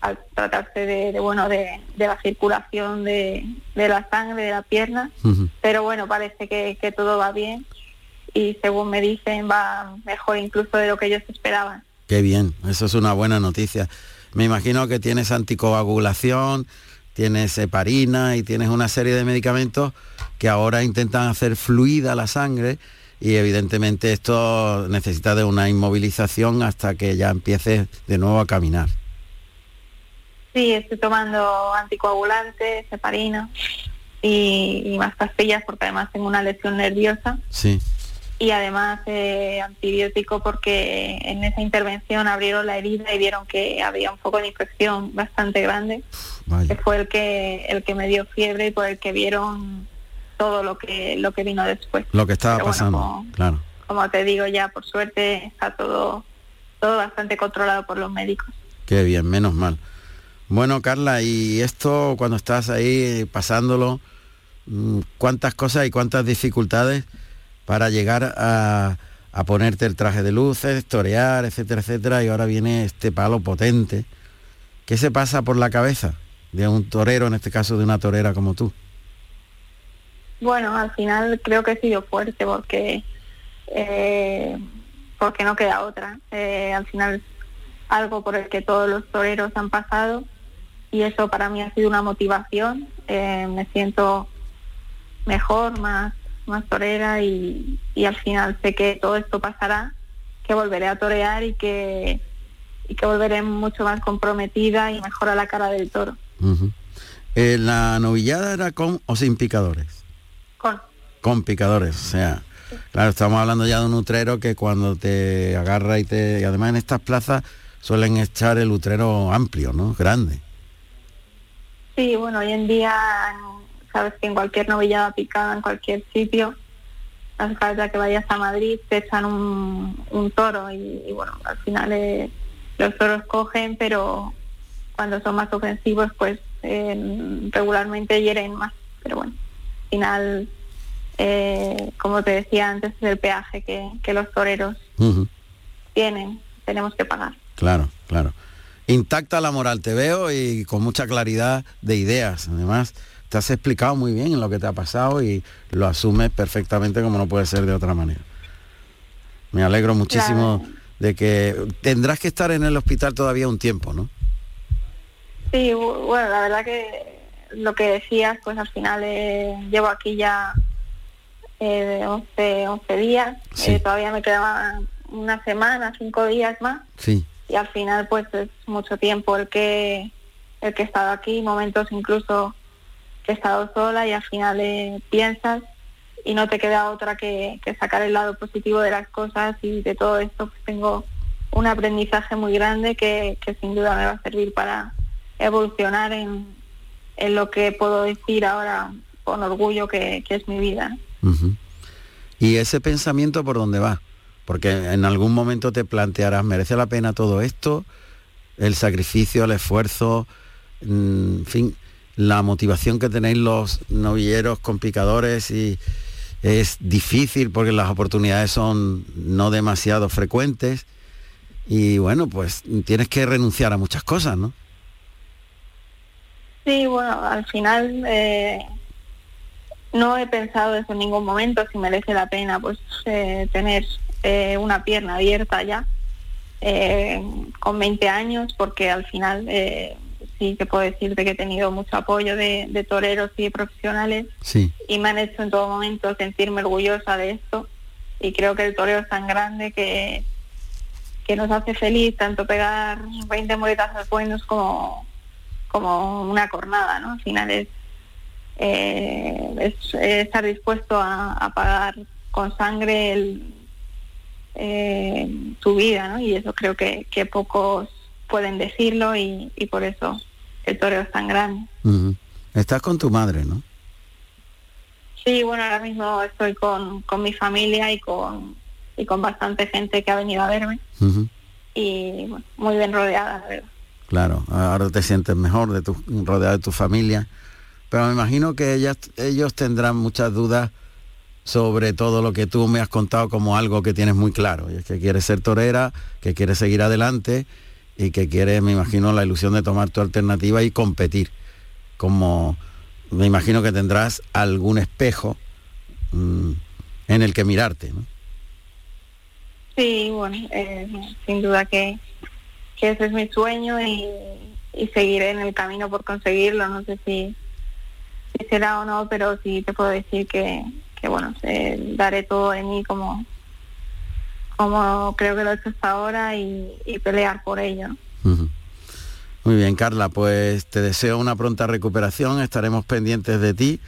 al tratarse de, bueno de, la circulación de, la sangre de la pierna pero bueno parece que, todo va bien y según me dicen va mejor incluso de lo que ellos esperaban qué bien eso es una buena noticia me imagino que tienes anticoagulación tienes heparina y tienes una serie de medicamentos que ahora intentan hacer fluida la sangre y evidentemente esto necesita de una inmovilización hasta que ya empieces de nuevo a caminar. Sí, estoy tomando anticoagulantes, heparina y, más pastillas porque además tengo una lesión nerviosa. Sí. Y además eh, antibiótico porque en esa intervención abrieron la herida y vieron que había un poco de infección bastante grande, que fue el que el que me dio fiebre y por el que vieron todo lo que lo que vino después. Lo que estaba pasando, claro. Como te digo ya, por suerte está todo todo bastante controlado por los médicos. Qué bien, menos mal. Bueno, Carla, y esto cuando estás ahí pasándolo, mm, ¿cuántas cosas y cuántas dificultades para llegar a, ponerte el traje de luces, torear, etcétera, etcétera, y ahora viene este palo potente? ¿Qué se pasa por la cabeza de un torero, en este caso de una torera como tú? Bueno, al final creo que he sido fuerte porque eh, porque no queda otra. Eh, al final algo por el que todos los toreros han pasado y eso para mí ha sido una motivación. Eh, me siento mejor, más, más torera y, al final sé que todo esto pasará, que volveré a torear y que, y que volveré mucho más comprometida y mejor a la cara del toro. Eh, ¿La novillada era con o sin picadores? Con. Con picadores, o sea, claro, estamos hablando ya de un utrero que cuando te agarra y te... Y además en estas plazas suelen echar el utrero amplio, ¿no? Grande. Sí, bueno, hoy en día sabes que en cualquier novillada picada, en cualquier sitio, hace falta que vayas a Madrid, te echan un, toro y, bueno, al final eh, los toros cogen, pero cuando son más ofensivos, pues eh, regularmente hieren más. Pero bueno, al final, eh, como te decía antes, es el peaje que, los toreros tienen, tenemos que pagar. Claro, claro intacta la moral, te veo y con mucha claridad de ideas. Además, te has explicado muy bien en lo que te ha pasado y lo asumes perfectamente como no puede ser de otra manera. Me alegro muchísimo de que tendrás que estar en el hospital todavía un tiempo, ¿no? Sí, bueno, la verdad que lo que decías, pues al final eh, llevo aquí ya eh, 11, 11 días, eh, todavía me quedaban una semana, cinco días más. Sí y al final pues es mucho tiempo el que el que he estado aquí, momentos incluso que he estado sola y al final eh, piensas y no te queda otra que, sacar el lado positivo de las cosas y de todo esto pues tengo un aprendizaje muy grande que, sin duda me va a servir para evolucionar en, en lo que puedo decir ahora con orgullo que, es mi vida. ¿Y ese pensamiento por dónde va? Porque en algún momento te plantearás, ¿merece la pena todo esto? El sacrificio, el esfuerzo, mm, en fin. la motivación que tenéis los novilleros con picadores y es difícil porque las oportunidades son no demasiado frecuentes y bueno, pues tienes que renunciar a muchas cosas, ¿no? Sí, bueno, al final eh, no he pensado eso en ningún momento si merece la pena pues eh, tener eh, una pierna abierta ya con 20 años porque al final sí que puedo decirte que he tenido mucho apoyo de, toreros y profesionales. Y me han hecho en todo momento sentirme orgullosa de esto. Y creo que el toreo es tan grande que, que nos hace feliz tanto pegar 20 muletazos buenos como, como una cornada, ¿no? Al final es, eh, estar dispuesto a, pagar con sangre el, eh, tu vida, ¿no? Y eso creo que, que pocos pueden decirlo y, por eso el toreo es tan grande. Estás con tu madre, ¿no? Sí, bueno, ahora mismo estoy con, con mi familia y con, y con bastante gente que ha venido a verme. Y muy bien rodeada, la verdad. Claro, ahora te sientes mejor de tu, rodeado de tu familia. Pero me imagino que ellas, ellos tendrán muchas dudas sobre todo lo que tú me has contado como algo que tienes muy claro. Y es que quieres ser torera, que quieres seguir adelante y que quieres, me imagino, la ilusión de tomar tu alternativa y competir. Como me imagino que tendrás algún espejo mm, en el que mirarte. ¿no? Sí, bueno, eh, sin duda que, que ese es mi sueño y, seguiré en el camino por conseguirlo. No sé si, será o no, pero sí te puedo decir que, bueno, daré todo de mí como, como creo que lo he hecho hasta ahora y, pelear por ello. Muy bien, Carla, pues te deseo una pronta recuperación, estaremos pendientes de ti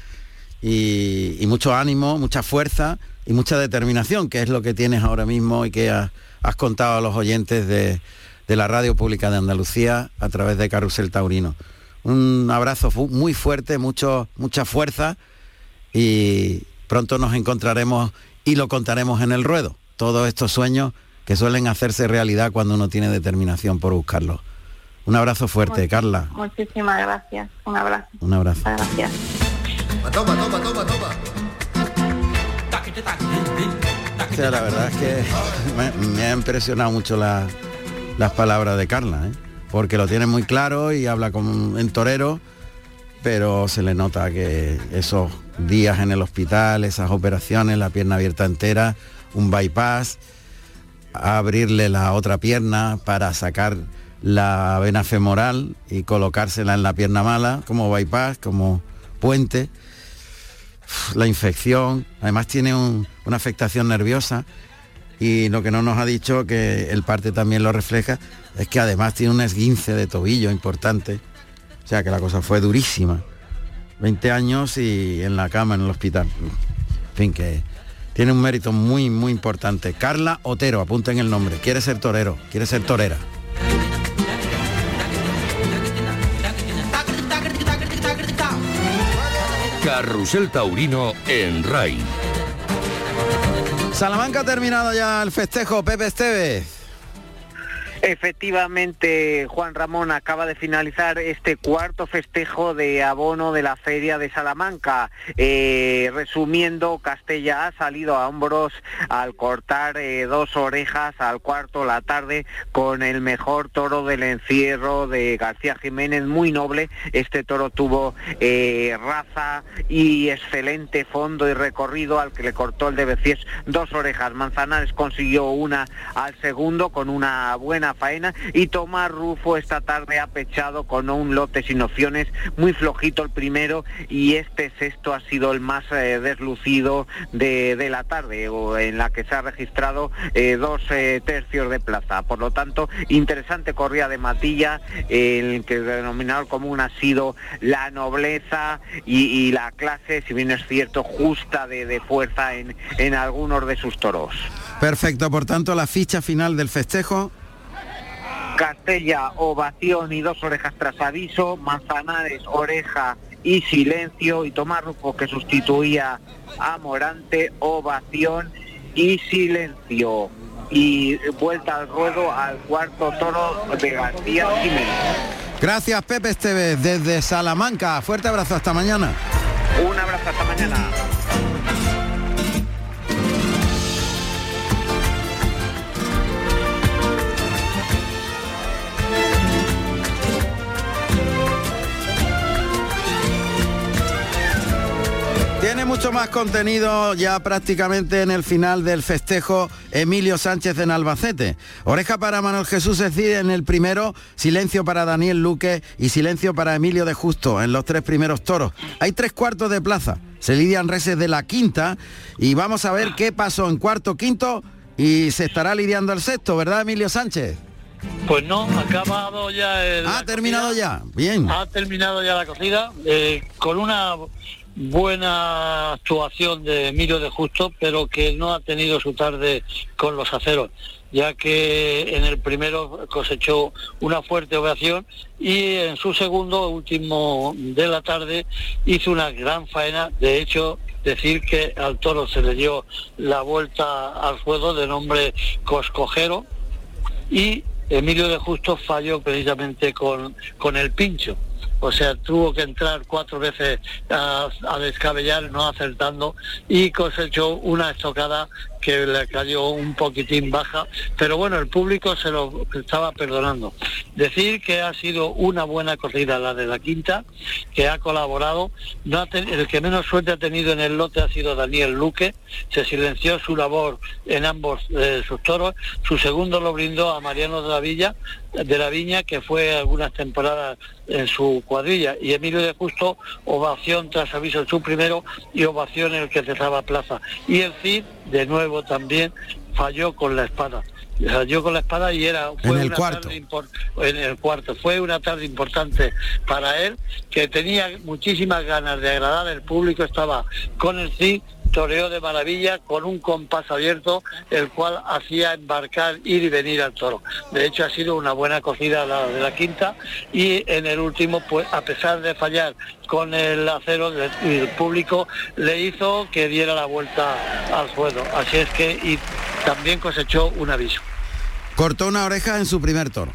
y, mucho ánimo, mucha fuerza y mucha determinación, que es lo que tienes ahora mismo y que has contado a los oyentes de, de la Radio Pública de Andalucía a través de Carrusel Taurino. Un abrazo muy fuerte, mucho, mucha fuerza y pronto nos encontraremos y lo contaremos en el ruedo. Todos estos sueños que suelen hacerse realidad cuando uno tiene determinación por buscarlos. Un abrazo fuerte, Carla. Muchísimas gracias. Un abrazo. Un abrazo. Gracias. Toma, toma, toma, toma. la verdad es que me ha impresionado mucho la, las palabras de Carla, ¿eh? porque lo tiene muy claro y habla como en torero, pero se le nota que esos días en el hospital, esas operaciones, la pierna abierta entera, un bypass, abrirle la otra pierna para sacar la vena femoral y colocársela en la pierna mala, como bypass, como puente. La infección, además tiene una afectación nerviosa y lo que no nos ha dicho, que el parte también lo refleja, es que además tiene un esguince de tobillo importante. O sea que la cosa fue durísima. 20 años y en la cama en el hospital. En fin, que tiene un mérito muy, muy importante. Carla Otero, apunten el nombre. Quiere ser torero, quiere ser torera. Carrusel Taurino en RAI. Salamanca ha terminado ya el festejo, Pepe Esteves. Efectivamente, Juan Ramón acaba de finalizar este cuarto festejo de abono de la Feria de Salamanca. Eh, resumiendo, Castella ha salido a hombros al cortar eh, dos orejas al cuarto la tarde con el mejor toro del encierro de García Jiménez, muy noble. Este toro tuvo eh, raza y excelente fondo y recorrido al que le cortó el de Becies dos orejas. Manzanares consiguió una al segundo con una buena faena y Tomás Rufo esta tarde ha pechado con un lote sin opciones, muy flojito el primero y este sexto ha sido el más eh, deslucido de, la tarde, o en la que se ha registrado eh, dos eh, tercios de plaza. Por lo tanto, interesante corrida de Matilla, el que el denominador común ha sido la nobleza y, la clase, si bien es cierto, justa de, fuerza en, en algunos de sus toros. Perfecto, por tanto, la ficha final del festejo Castella, ovación y dos orejas tras aviso, Manzanares, oreja y silencio, y Tomás Rufo que sustituía a Morante, ovación y silencio. Y vuelta al ruedo al cuarto toro de García Jiménez. Gracias Pepe Esteves desde Salamanca. Fuerte abrazo hasta mañana. Un abrazo hasta mañana. Mucho más contenido ya prácticamente en el final del festejo Emilio Sánchez en Albacete. Oreja para Manuel Jesús decide en el primero, silencio para Daniel Luque y silencio para Emilio de Justo en los tres primeros toros. Hay tres cuartos de plaza. Se lidian reses de la quinta y vamos a ver qué pasó en cuarto, quinto y se estará lidiando el sexto, ¿verdad Emilio Sánchez? Pues no, ha acabado ya el... Ha terminado ya, bien. Ha terminado ya la cocida eh, con una buena actuación de Emilio de Justo, pero que no ha tenido su tarde con los aceros, ya que en el primero cosechó una fuerte ovación y en su segundo, último de la tarde, hizo una gran faena. De hecho, decir que al toro se le dio la vuelta al juego de nombre Coscojero y Emilio de Justo falló precisamente con, con el pincho o sea, tuvo que entrar cuatro veces a, a, descabellar, no acertando, y cosechó una estocada que le cayó un poquitín baja, pero bueno, el público se lo estaba perdonando. Decir que ha sido una buena corrida la de la quinta, que ha colaborado, no ha el que menos suerte ha tenido en el lote ha sido Daniel Luque, se silenció su labor en ambos eh, sus toros, su segundo lo brindó a Mariano de la Villa, de la Viña, que fue algunas temporadas en su cuadrilla, y Emilio de Justo, ovación tras aviso en su primero y ovación en el que cerraba plaza. Y el CID, de nuevo también, falló con la espada. Falló con la espada y era fue en el una cuarto. tarde en el cuarto fue una tarde importante para él que tenía muchísimas ganas de agradar el público estaba con el CID toreó de maravilla con un compás abierto el cual hacía embarcar ir y venir al toro. De hecho ha sido una buena cogida la de la quinta y en el último pues a pesar de fallar con el acero el público le hizo que diera la vuelta al suelo. Así es que y también cosechó un aviso. Cortó una oreja en su primer toro.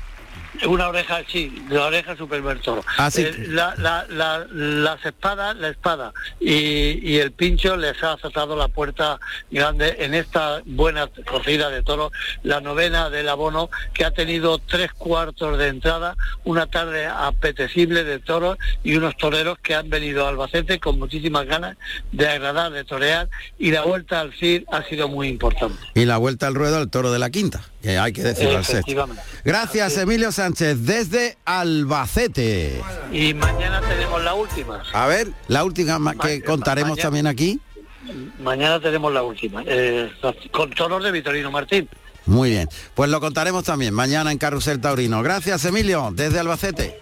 Una oreja, sí, la oreja su primer toro. Ah, sí. Eh, la- la- la- las espadas, la espada y, y el pincho les ha azotado la puerta grande en esta buena corrida de toros, la novena del abono, que ha tenido tres cuartos de entrada, una tarde apetecible de toros y unos toreros que han venido a Albacete con muchísimas ganas de agradar, de torear, y la vuelta al CIR ha sido muy importante. Y la vuelta al ruedo al toro de la quinta, que hay que decirlo al sexto. Efectivamente. Gracias Emilio Sánchez desde Albacete. Y mañana tenemos la última. A ver, la última ma- que contaremos mañana- también aquí. Mañana tenemos la última, eh, con toros de Vitorino Martín. Muy bien, pues lo contaremos también mañana en Carrusel Taurino. Gracias Emilio, desde Albacete.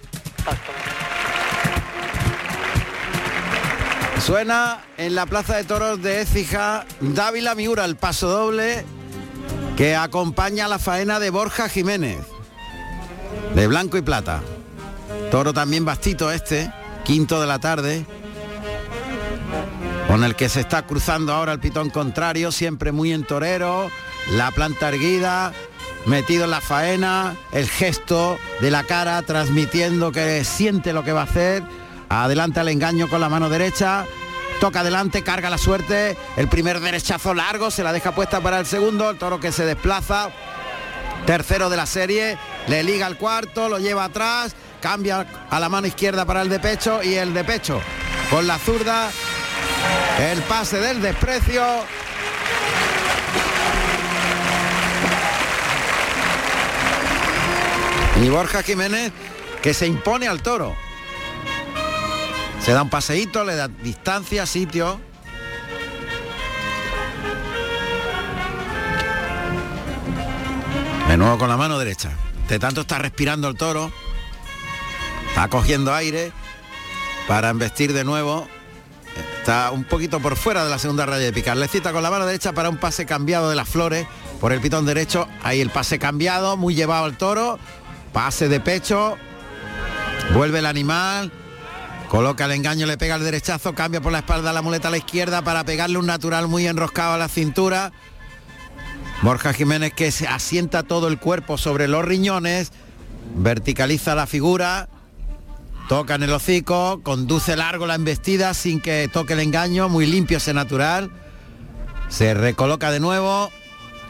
Suena en la Plaza de Toros de Écija Dávila Miura, el paso doble que acompaña la faena de Borja Jiménez, de blanco y plata. Toro también bastito este, quinto de la tarde, con el que se está cruzando ahora el pitón contrario, siempre muy en torero, la planta erguida, metido en la faena, el gesto de la cara transmitiendo que siente lo que va a hacer, adelanta el engaño con la mano derecha, toca adelante, carga la suerte, el primer derechazo largo, se la deja puesta para el segundo, el toro que se desplaza, tercero de la serie, le liga al cuarto, lo lleva atrás, cambia a la mano izquierda para el de pecho y el de pecho con la zurda, el pase del desprecio. Y Borja Jiménez que se impone al toro. Se da un paseíto, le da distancia, sitio. De nuevo con la mano derecha. De tanto está respirando el toro. Está cogiendo aire para embestir de nuevo. Está un poquito por fuera de la segunda raya de picar. Le cita con la mano derecha para un pase cambiado de las flores por el pitón derecho. Ahí el pase cambiado, muy llevado al toro. Pase de pecho. Vuelve el animal. Coloca el engaño, le pega el derechazo, cambia por la espalda la muleta a la izquierda para pegarle un natural muy enroscado a la cintura. Borja Jiménez que se asienta todo el cuerpo sobre los riñones, verticaliza la figura, Toca en el hocico, conduce largo la embestida sin que toque el engaño, muy limpio ese natural. Se recoloca de nuevo,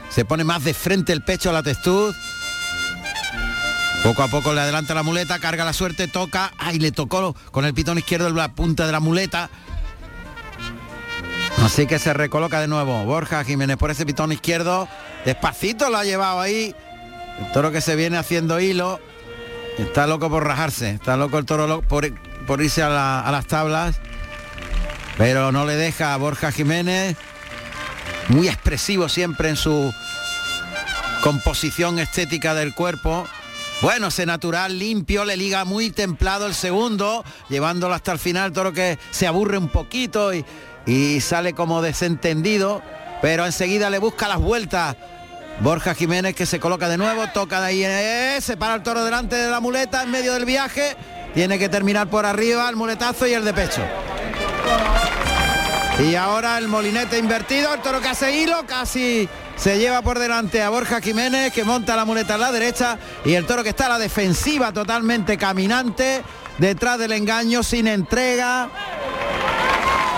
se pone más de frente el pecho a la testuz. Poco a poco le adelanta la muleta, carga la suerte, toca, ay, le tocó con el pitón izquierdo la punta de la muleta. Así que se recoloca de nuevo Borja Jiménez por ese pitón izquierdo. Despacito lo ha llevado ahí. El toro que se viene haciendo hilo. Está loco por rajarse. Está loco el toro por, irse a, a las tablas. Pero no le deja a Borja Jiménez. Muy expresivo siempre en su composición estética del cuerpo. Bueno, ese natural limpio, le liga muy templado el segundo, llevándolo hasta el final, toro que se aburre un poquito y, y sale como desentendido, pero enseguida le busca las vueltas. Borja Jiménez que se coloca de nuevo, toca de ahí, eh, se para el toro delante de la muleta en medio del viaje, tiene que terminar por arriba el muletazo y el de pecho. Y ahora el molinete invertido, el toro que hace hilo, casi se lleva por delante a Borja Jiménez que monta la muleta a la derecha y el toro que está a la defensiva totalmente caminante, detrás del engaño, sin entrega.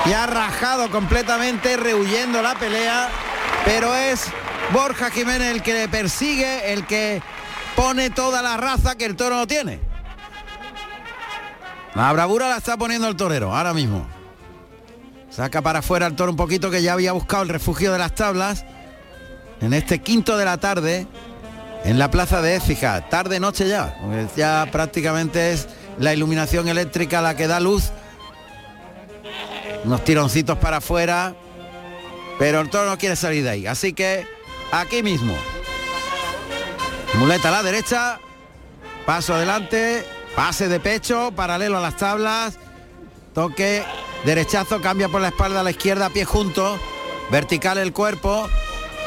Y ha rajado completamente, rehuyendo la pelea, pero es Borja Jiménez el que le persigue, el que pone toda la raza que el toro no tiene. La bravura la está poniendo el torero, ahora mismo. Saca para afuera el toro un poquito que ya había buscado el refugio de las tablas en este quinto de la tarde en la plaza de Écija. Tarde noche ya, ya prácticamente es la iluminación eléctrica la que da luz. Unos tironcitos para afuera, pero el toro no quiere salir de ahí. Así que aquí mismo. Muleta a la derecha, paso adelante, pase de pecho, paralelo a las tablas, toque, derechazo, cambia por la espalda a la izquierda, pie junto, vertical el cuerpo,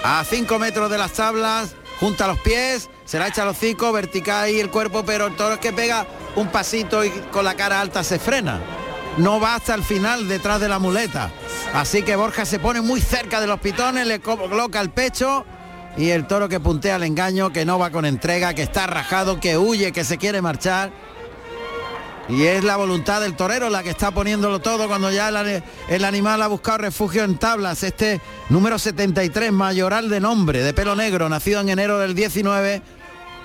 a 5 metros de las tablas, junta los pies, se la echa al hocico, vertical ahí el cuerpo, pero el toro es que pega un pasito y con la cara alta se frena. No va hasta el final detrás de la muleta. Así que Borja se pone muy cerca de los pitones, le coloca el pecho y el toro que puntea el engaño, que no va con entrega, que está rajado, que huye, que se quiere marchar. Y es la voluntad del torero la que está poniéndolo todo cuando ya el, animal ha buscado refugio en tablas. Este número 73, mayoral de nombre, de pelo negro, nacido en enero del 19,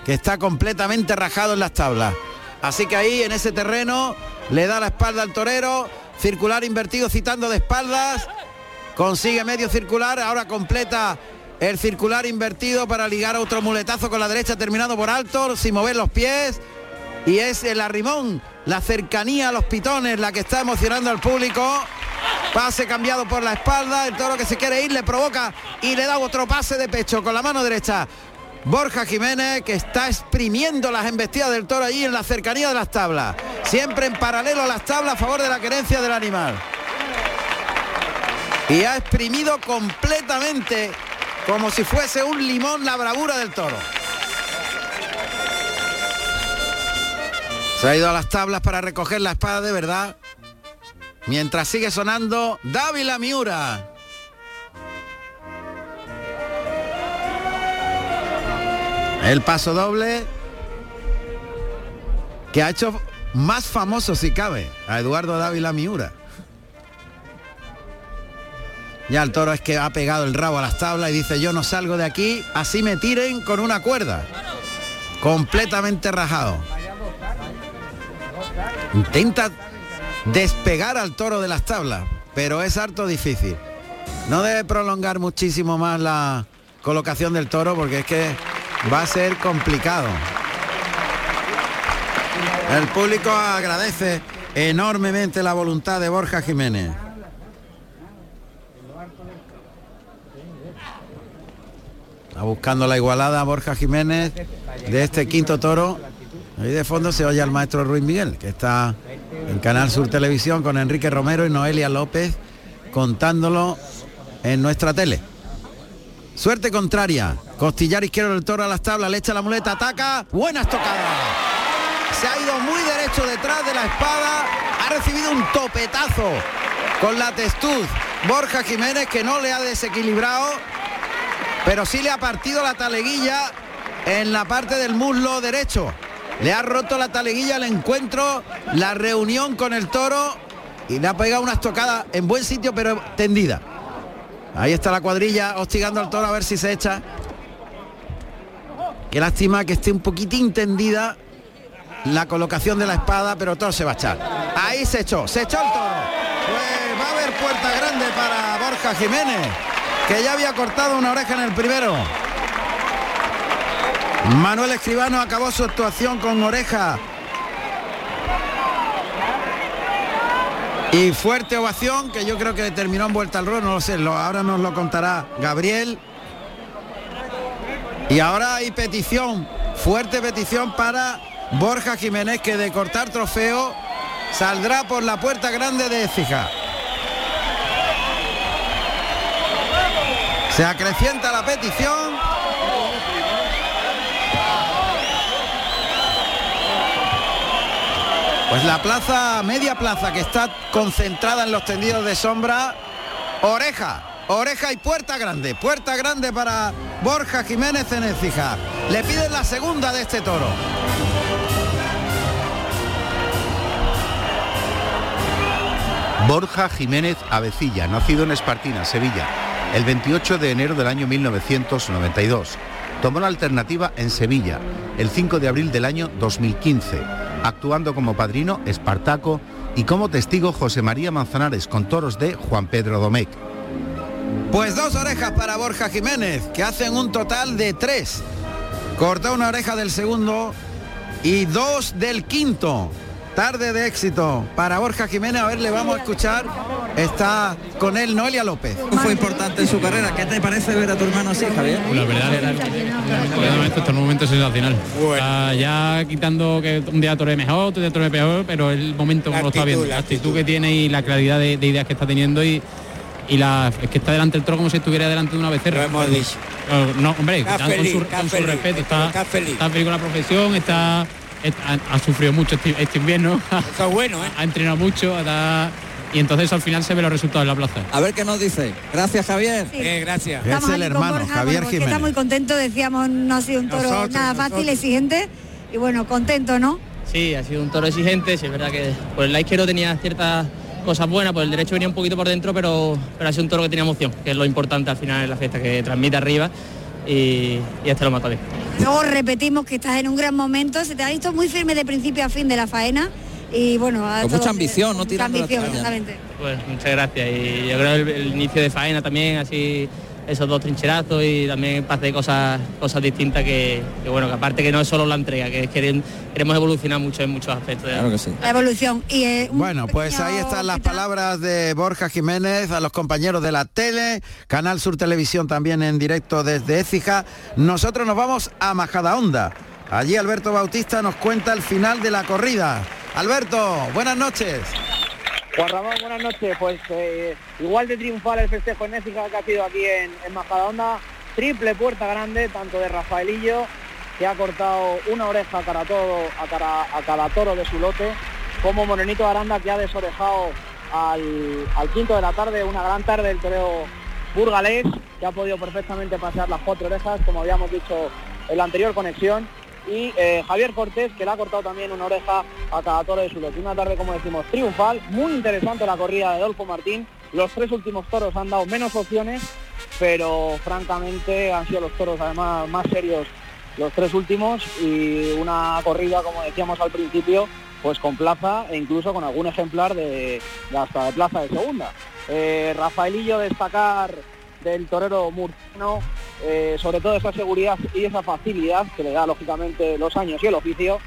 que está completamente rajado en las tablas. Así que ahí en ese terreno le da la espalda al torero, circular invertido citando de espaldas, consigue medio circular, ahora completa el circular invertido para ligar a otro muletazo con la derecha terminado por alto, sin mover los pies. Y es el arrimón, la cercanía a los pitones, la que está emocionando al público. Pase cambiado por la espalda, el toro que se quiere ir le provoca y le da otro pase de pecho con la mano derecha. Borja Jiménez que está exprimiendo las embestidas del toro allí en la cercanía de las tablas. Siempre en paralelo a las tablas a favor de la querencia del animal. Y ha exprimido completamente como si fuese un limón la bravura del toro. Se ha ido a las tablas para recoger la espada de verdad. Mientras sigue sonando Dávila Miura. El paso doble que ha hecho más famoso si cabe a Eduardo Dávila Miura. Ya el toro es que ha pegado el rabo a las tablas y dice yo no salgo de aquí, así me tiren con una cuerda. Completamente rajado. Intenta despegar al toro de las tablas, pero es harto difícil. No debe prolongar muchísimo más la colocación del toro porque es que va a ser complicado. El público agradece enormemente la voluntad de Borja Jiménez. Está buscando la igualada Borja Jiménez de este quinto toro. Ahí de fondo se oye al maestro Ruiz Miguel, que está en Canal Sur Televisión con Enrique Romero y Noelia López contándolo en nuestra tele. Suerte contraria. Costillar izquierdo del toro a las tablas, le echa la muleta, ataca. Buena estocada. Se ha ido muy derecho detrás de la espada. Ha recibido un topetazo con la testuz. Borja Jiménez que no le ha desequilibrado, pero sí le ha partido la taleguilla en la parte del muslo derecho. Le ha roto la taleguilla al encuentro, la reunión con el toro y le ha pegado una estocada en buen sitio pero tendida. Ahí está la cuadrilla hostigando al toro a ver si se echa. Qué lástima que esté un poquitín tendida la colocación de la espada, pero todo se va a echar. Ahí se echó, se echó el toro. Pues va a haber puerta grande para Borja Jiménez, que ya había cortado una oreja en el primero. Manuel Escribano acabó su actuación con oreja. Y fuerte ovación, que yo creo que terminó en vuelta al ruedo, no lo sé, lo, ahora nos lo contará Gabriel. Y ahora hay petición, fuerte petición para Borja Jiménez, que de cortar trofeo saldrá por la puerta grande de Écija. Se acrecienta la petición. Pues la plaza, media plaza que está concentrada en los tendidos de sombra, oreja, oreja y puerta grande, puerta grande para Borja Jiménez en Écija. Le piden la segunda de este toro. Borja Jiménez Avecilla, nacido en Espartina, Sevilla, el 28 de enero del año 1992. Tomó la alternativa en Sevilla el 5 de abril del año 2015, actuando como padrino Espartaco y como testigo José María Manzanares con toros de Juan Pedro Domecq. Pues dos orejas para Borja Jiménez, que hacen un total de tres. Cortó una oreja del segundo y dos del quinto. Tarde de éxito para Borja Jiménez. A ver, le vamos a escuchar. Está con él Noelia López. Fue importante en su carrera. ¿Qué te parece ver a tu hermano así, Javier? La verdad esto es un momento sensacional. Ah, ya quitando que un día torre mejor, otro día torre peor, pero el momento como lo está viendo, la actitud que tiene y la claridad de, de ideas que está teniendo y, y la es que está delante del toro como si estuviera delante de una becerra. Lo hemos dicho. No, hombre, Está feliz, con su, está con su respeto, está, está feliz. está feliz con la profesión, está- ha, ha sufrido mucho este, este invierno. Eso es bueno, ¿eh? ha entrenado mucho, está- y entonces al final se ven los resultados en la plaza. A ver qué nos dice. Gracias, Javier. Eh, gracias. Es el hermano, Borja, Javier bueno, porque Está Jiménez. muy contento, decíamos, no ha sido un toro Nosotros, nada fácil, exigente. Y bueno, contento, ¿no? Sí, ha sido un toro exigente, sí, es verdad que por el lado izquierdo tenía ciertas cosas buenas, por el derecho venía un poquito por dentro, pero, pero ha sido un toro que tenía emoción, que es lo importante al final en la fiesta, que transmite arriba y, y este lo mata bien. Luego repetimos que estás en un gran momento, se te ha visto muy firme de principio a fin de la faena. Y bueno, Con mucha ambición, no tirando ambición, exactamente. Pues muchas gracias y yo creo el, el inicio de faena también, así esos dos trincherazos y también parte de cosas, cosas distintas que, que, bueno, que aparte que no es solo la entrega, que es que queremos, queremos evolucionar mucho en muchos aspectos. Claro que sí. La evolución. Y, eh, Bueno, pues ahí están las palabras de Borja Jiménez a los compañeros de la tele, Canal Sur Televisión también en directo desde Écija. Nosotros nos vamos a Majadahonda. Allí Alberto Bautista nos cuenta el final de la corrida. Alberto, buenas noches. Juan Ramón, buenas noches. Pues eh, igual de triunfal el festejo en Écija que ha sido aquí en, en Majadahonda. Triple puerta grande, tanto de Rafaelillo, que ha cortado una oreja a toro, a cada, toro de su lote, como Morenito Aranda, que ha desorejado al, al quinto de la tarde, una gran tarde del toreo burgalés, que ha podido perfectamente pasar las cuatro orejas, como habíamos dicho en la anterior conexión y eh, Javier Cortés, que le ha cortado también una oreja a cada toro de su lote. Una tarde, como decimos, triunfal, muy interesante la corrida de Adolfo Martín. Los tres últimos toros han dado menos opciones, pero francamente han sido los toros además más serios los tres últimos y una corrida, como decíamos al principio, pues con plaza e incluso con algún ejemplar de, hasta de plaza de segunda. Eh, Rafaelillo destacar del torero murciano, eh, sobre todo esa seguridad y esa facilidad que le da lógicamente los años y el oficio.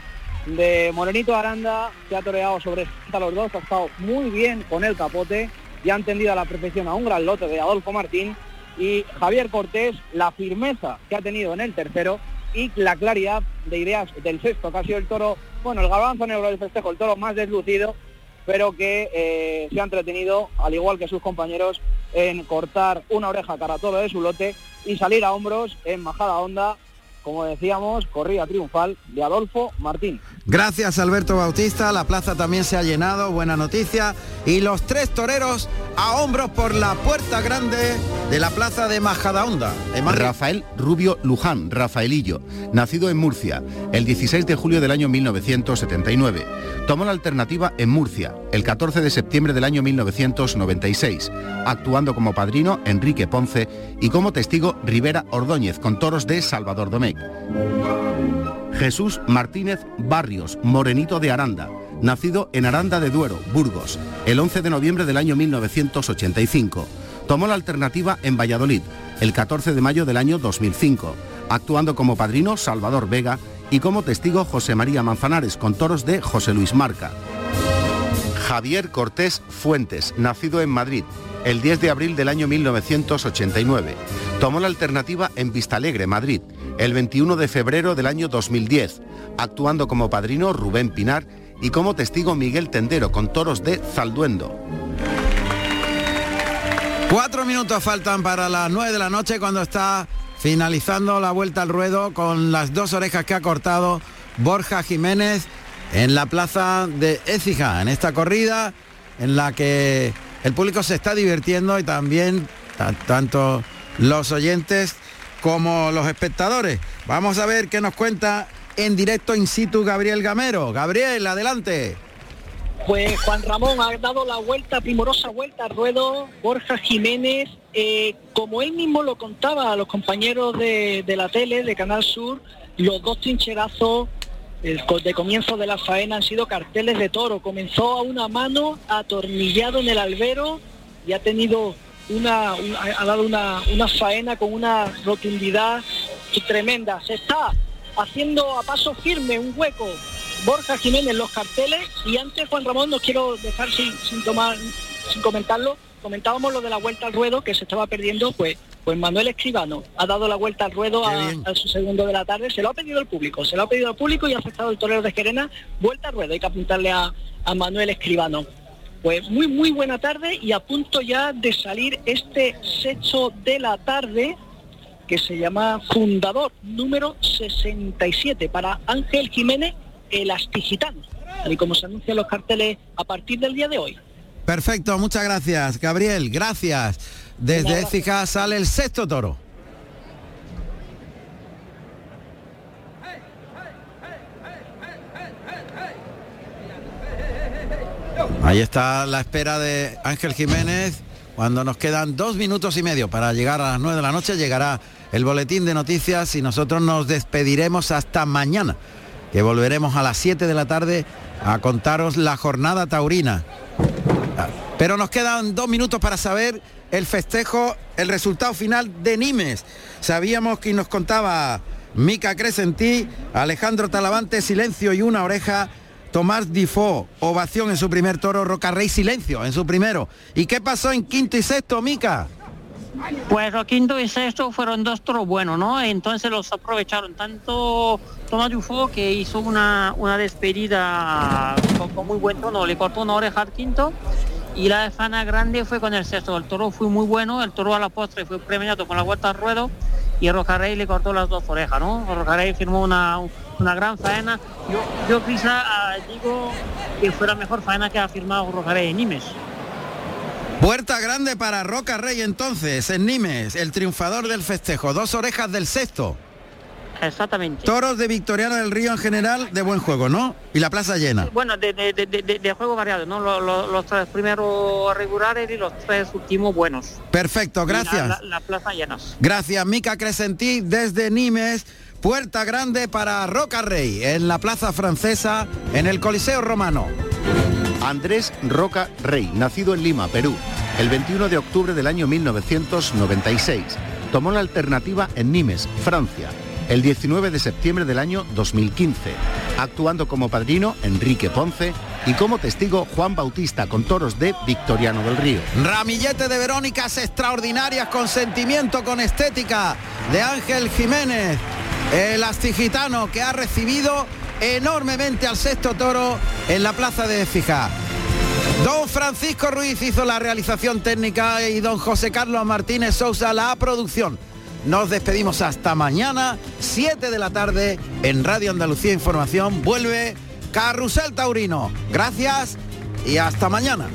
De Morenito Aranda, que ha toreado sobre los dos, ha estado muy bien con el capote y ha entendido a la perfección a un gran lote de Adolfo Martín. Y Javier Cortés, la firmeza que ha tenido en el tercero y la claridad de ideas del sexto, que ha sido el toro, bueno, el garbanzo negro del festejo, el toro más deslucido, pero que eh, se ha entretenido, al igual que sus compañeros, en cortar una oreja cara a toro de su lote y salir a hombros en Majada Honda, como decíamos, corrida triunfal de Adolfo Martín. Gracias Alberto Bautista, la plaza también se ha llenado, buena noticia. Y los tres toreros a hombros por la puerta grande de la plaza de Majadahonda. en. Rafael Rubio Luján, Rafaelillo, nacido en Murcia el 16 de julio del año 1979. Tomó la alternativa en Murcia el 14 de septiembre del año 1996, actuando como padrino Enrique Ponce y como testigo Rivera Ordóñez con toros de Salvador Domecq. Jesús Martínez Barrios, morenito de Aranda, nacido en Aranda de Duero, Burgos, el 11 de noviembre del año 1985. Tomó la alternativa en Valladolid el 14 de mayo del año 2005, actuando como padrino Salvador Vega y como testigo José María Manzanares con toros de José Luis Marca. Javier Cortés Fuentes, nacido en Madrid el 10 de abril del año 1989. Tomó la alternativa en Vistalegre, Madrid, el 21 de febrero del año 2010, actuando como padrino Rubén Pinar y como testigo Miguel Tendero con toros de Zalduendo. Cuatro minutos faltan para las nueve de la noche cuando está finalizando la vuelta al ruedo con las dos orejas que ha cortado Borja Jiménez en la plaza de Écija, en esta corrida en la que el público se está divirtiendo y también ta- tanto los oyentes como los espectadores. Vamos a ver qué nos cuenta en directo in situ Gabriel Gamero. Gabriel, adelante. Pues Juan Ramón ha dado la vuelta, primorosa vuelta al ruedo, Borja Jiménez, eh, como él mismo lo contaba a los compañeros de, la tele, de Canal Sur, los dos trincherazos de comienzo de la faena han sido carteles de toro. Comenzó a una mano, atornillado en el albero y ha tenido una, un- ha ha dado una, una faena con una rotundidad tremenda. Se está haciendo a paso firme un hueco. Borja Jiménez los carteles. Y antes Juan Ramón no quiero dejar sin, sin tomar sin comentarlo. Comentábamos lo de la vuelta al ruedo que se estaba perdiendo pues pues Manuel Escribano ha dado la vuelta al ruedo a, a su segundo de la tarde. Se lo ha pedido el público se lo ha pedido al público y ha aceptado el torero de Gerena. Vuelta al ruedo hay que apuntarle a, a Manuel Escribano. Pues muy muy buena tarde y a punto ya de salir este sexto de la tarde que se llama Fundador número 67 para Ángel Jiménez el Astigitano, tal y como se anuncian los carteles a partir del día de hoy. Perfecto, muchas gracias, Gabriel, gracias. Desde Écija sale el sexto toro. Ahí está la espera de Ángel Jiménez. Cuando nos quedan dos minutos y medio para llegar a las nueve de la noche, llegará el boletín de noticias y nosotros nos despediremos hasta mañana, que volveremos a las 7 de la tarde a contaros la jornada taurina. Pero nos quedan dos minutos para saber el festejo, el resultado final de Nimes. Sabíamos que nos contaba Mica Crescentí, Alejandro Talavante, silencio y una oreja. Tomás Difó, ovación en su primer toro, Rocarrey, silencio en su primero. ¿Y qué pasó en quinto y sexto, Mica? Pues los quinto y sexto fueron dos toros buenos, ¿no? Entonces los aprovecharon tanto Tomás Dufo que hizo una, una despedida con, muy buen tono, le cortó una oreja al quinto y la Fana Grande fue con el sexto. El toro fue muy bueno, el toro a la postre fue premiado con la vuelta al ruedo y Rocarrey le cortó las dos orejas, ¿no? Rocarrey firmó una, una gran faena. Yo, yo quizá ah, digo que fue la mejor faena que ha firmado Rocarrey en Nimes. Puerta grande para Roca Rey entonces, en Nimes, el triunfador del festejo, dos orejas del sexto. Exactamente. Toros de Victoriano del Río en general de buen juego, ¿no? Y la plaza llena. Bueno, de, de- de- juego variado, ¿no? Lo- lo- Los, tres primeros regulares y los tres últimos buenos. Perfecto, gracias. La, la plaza llenas. Gracias, Mica Crescentí desde Nimes. Puerta grande para Roca Rey en la plaza francesa en el Coliseo Romano. Andrés Roca Rey, nacido en Lima, Perú, el 21 de octubre del año 1996. Tomó la alternativa en Nimes, Francia, el 19 de septiembre del año 2015, actuando como padrino Enrique Ponce y como testigo Juan Bautista con toros de Victoriano del Río. Ramillete de Verónicas extraordinarias con sentimiento, con estética de Ángel Jiménez, el astigitano que ha recibido enormemente al sexto toro en la plaza de Fija. Don Francisco Ruiz hizo la realización técnica y don José Carlos Martínez Sousa la producción. Nos despedimos hasta mañana, 7 de la tarde, en Radio Andalucía Información. Vuelve Carrusel Taurino. Gracias y hasta mañana.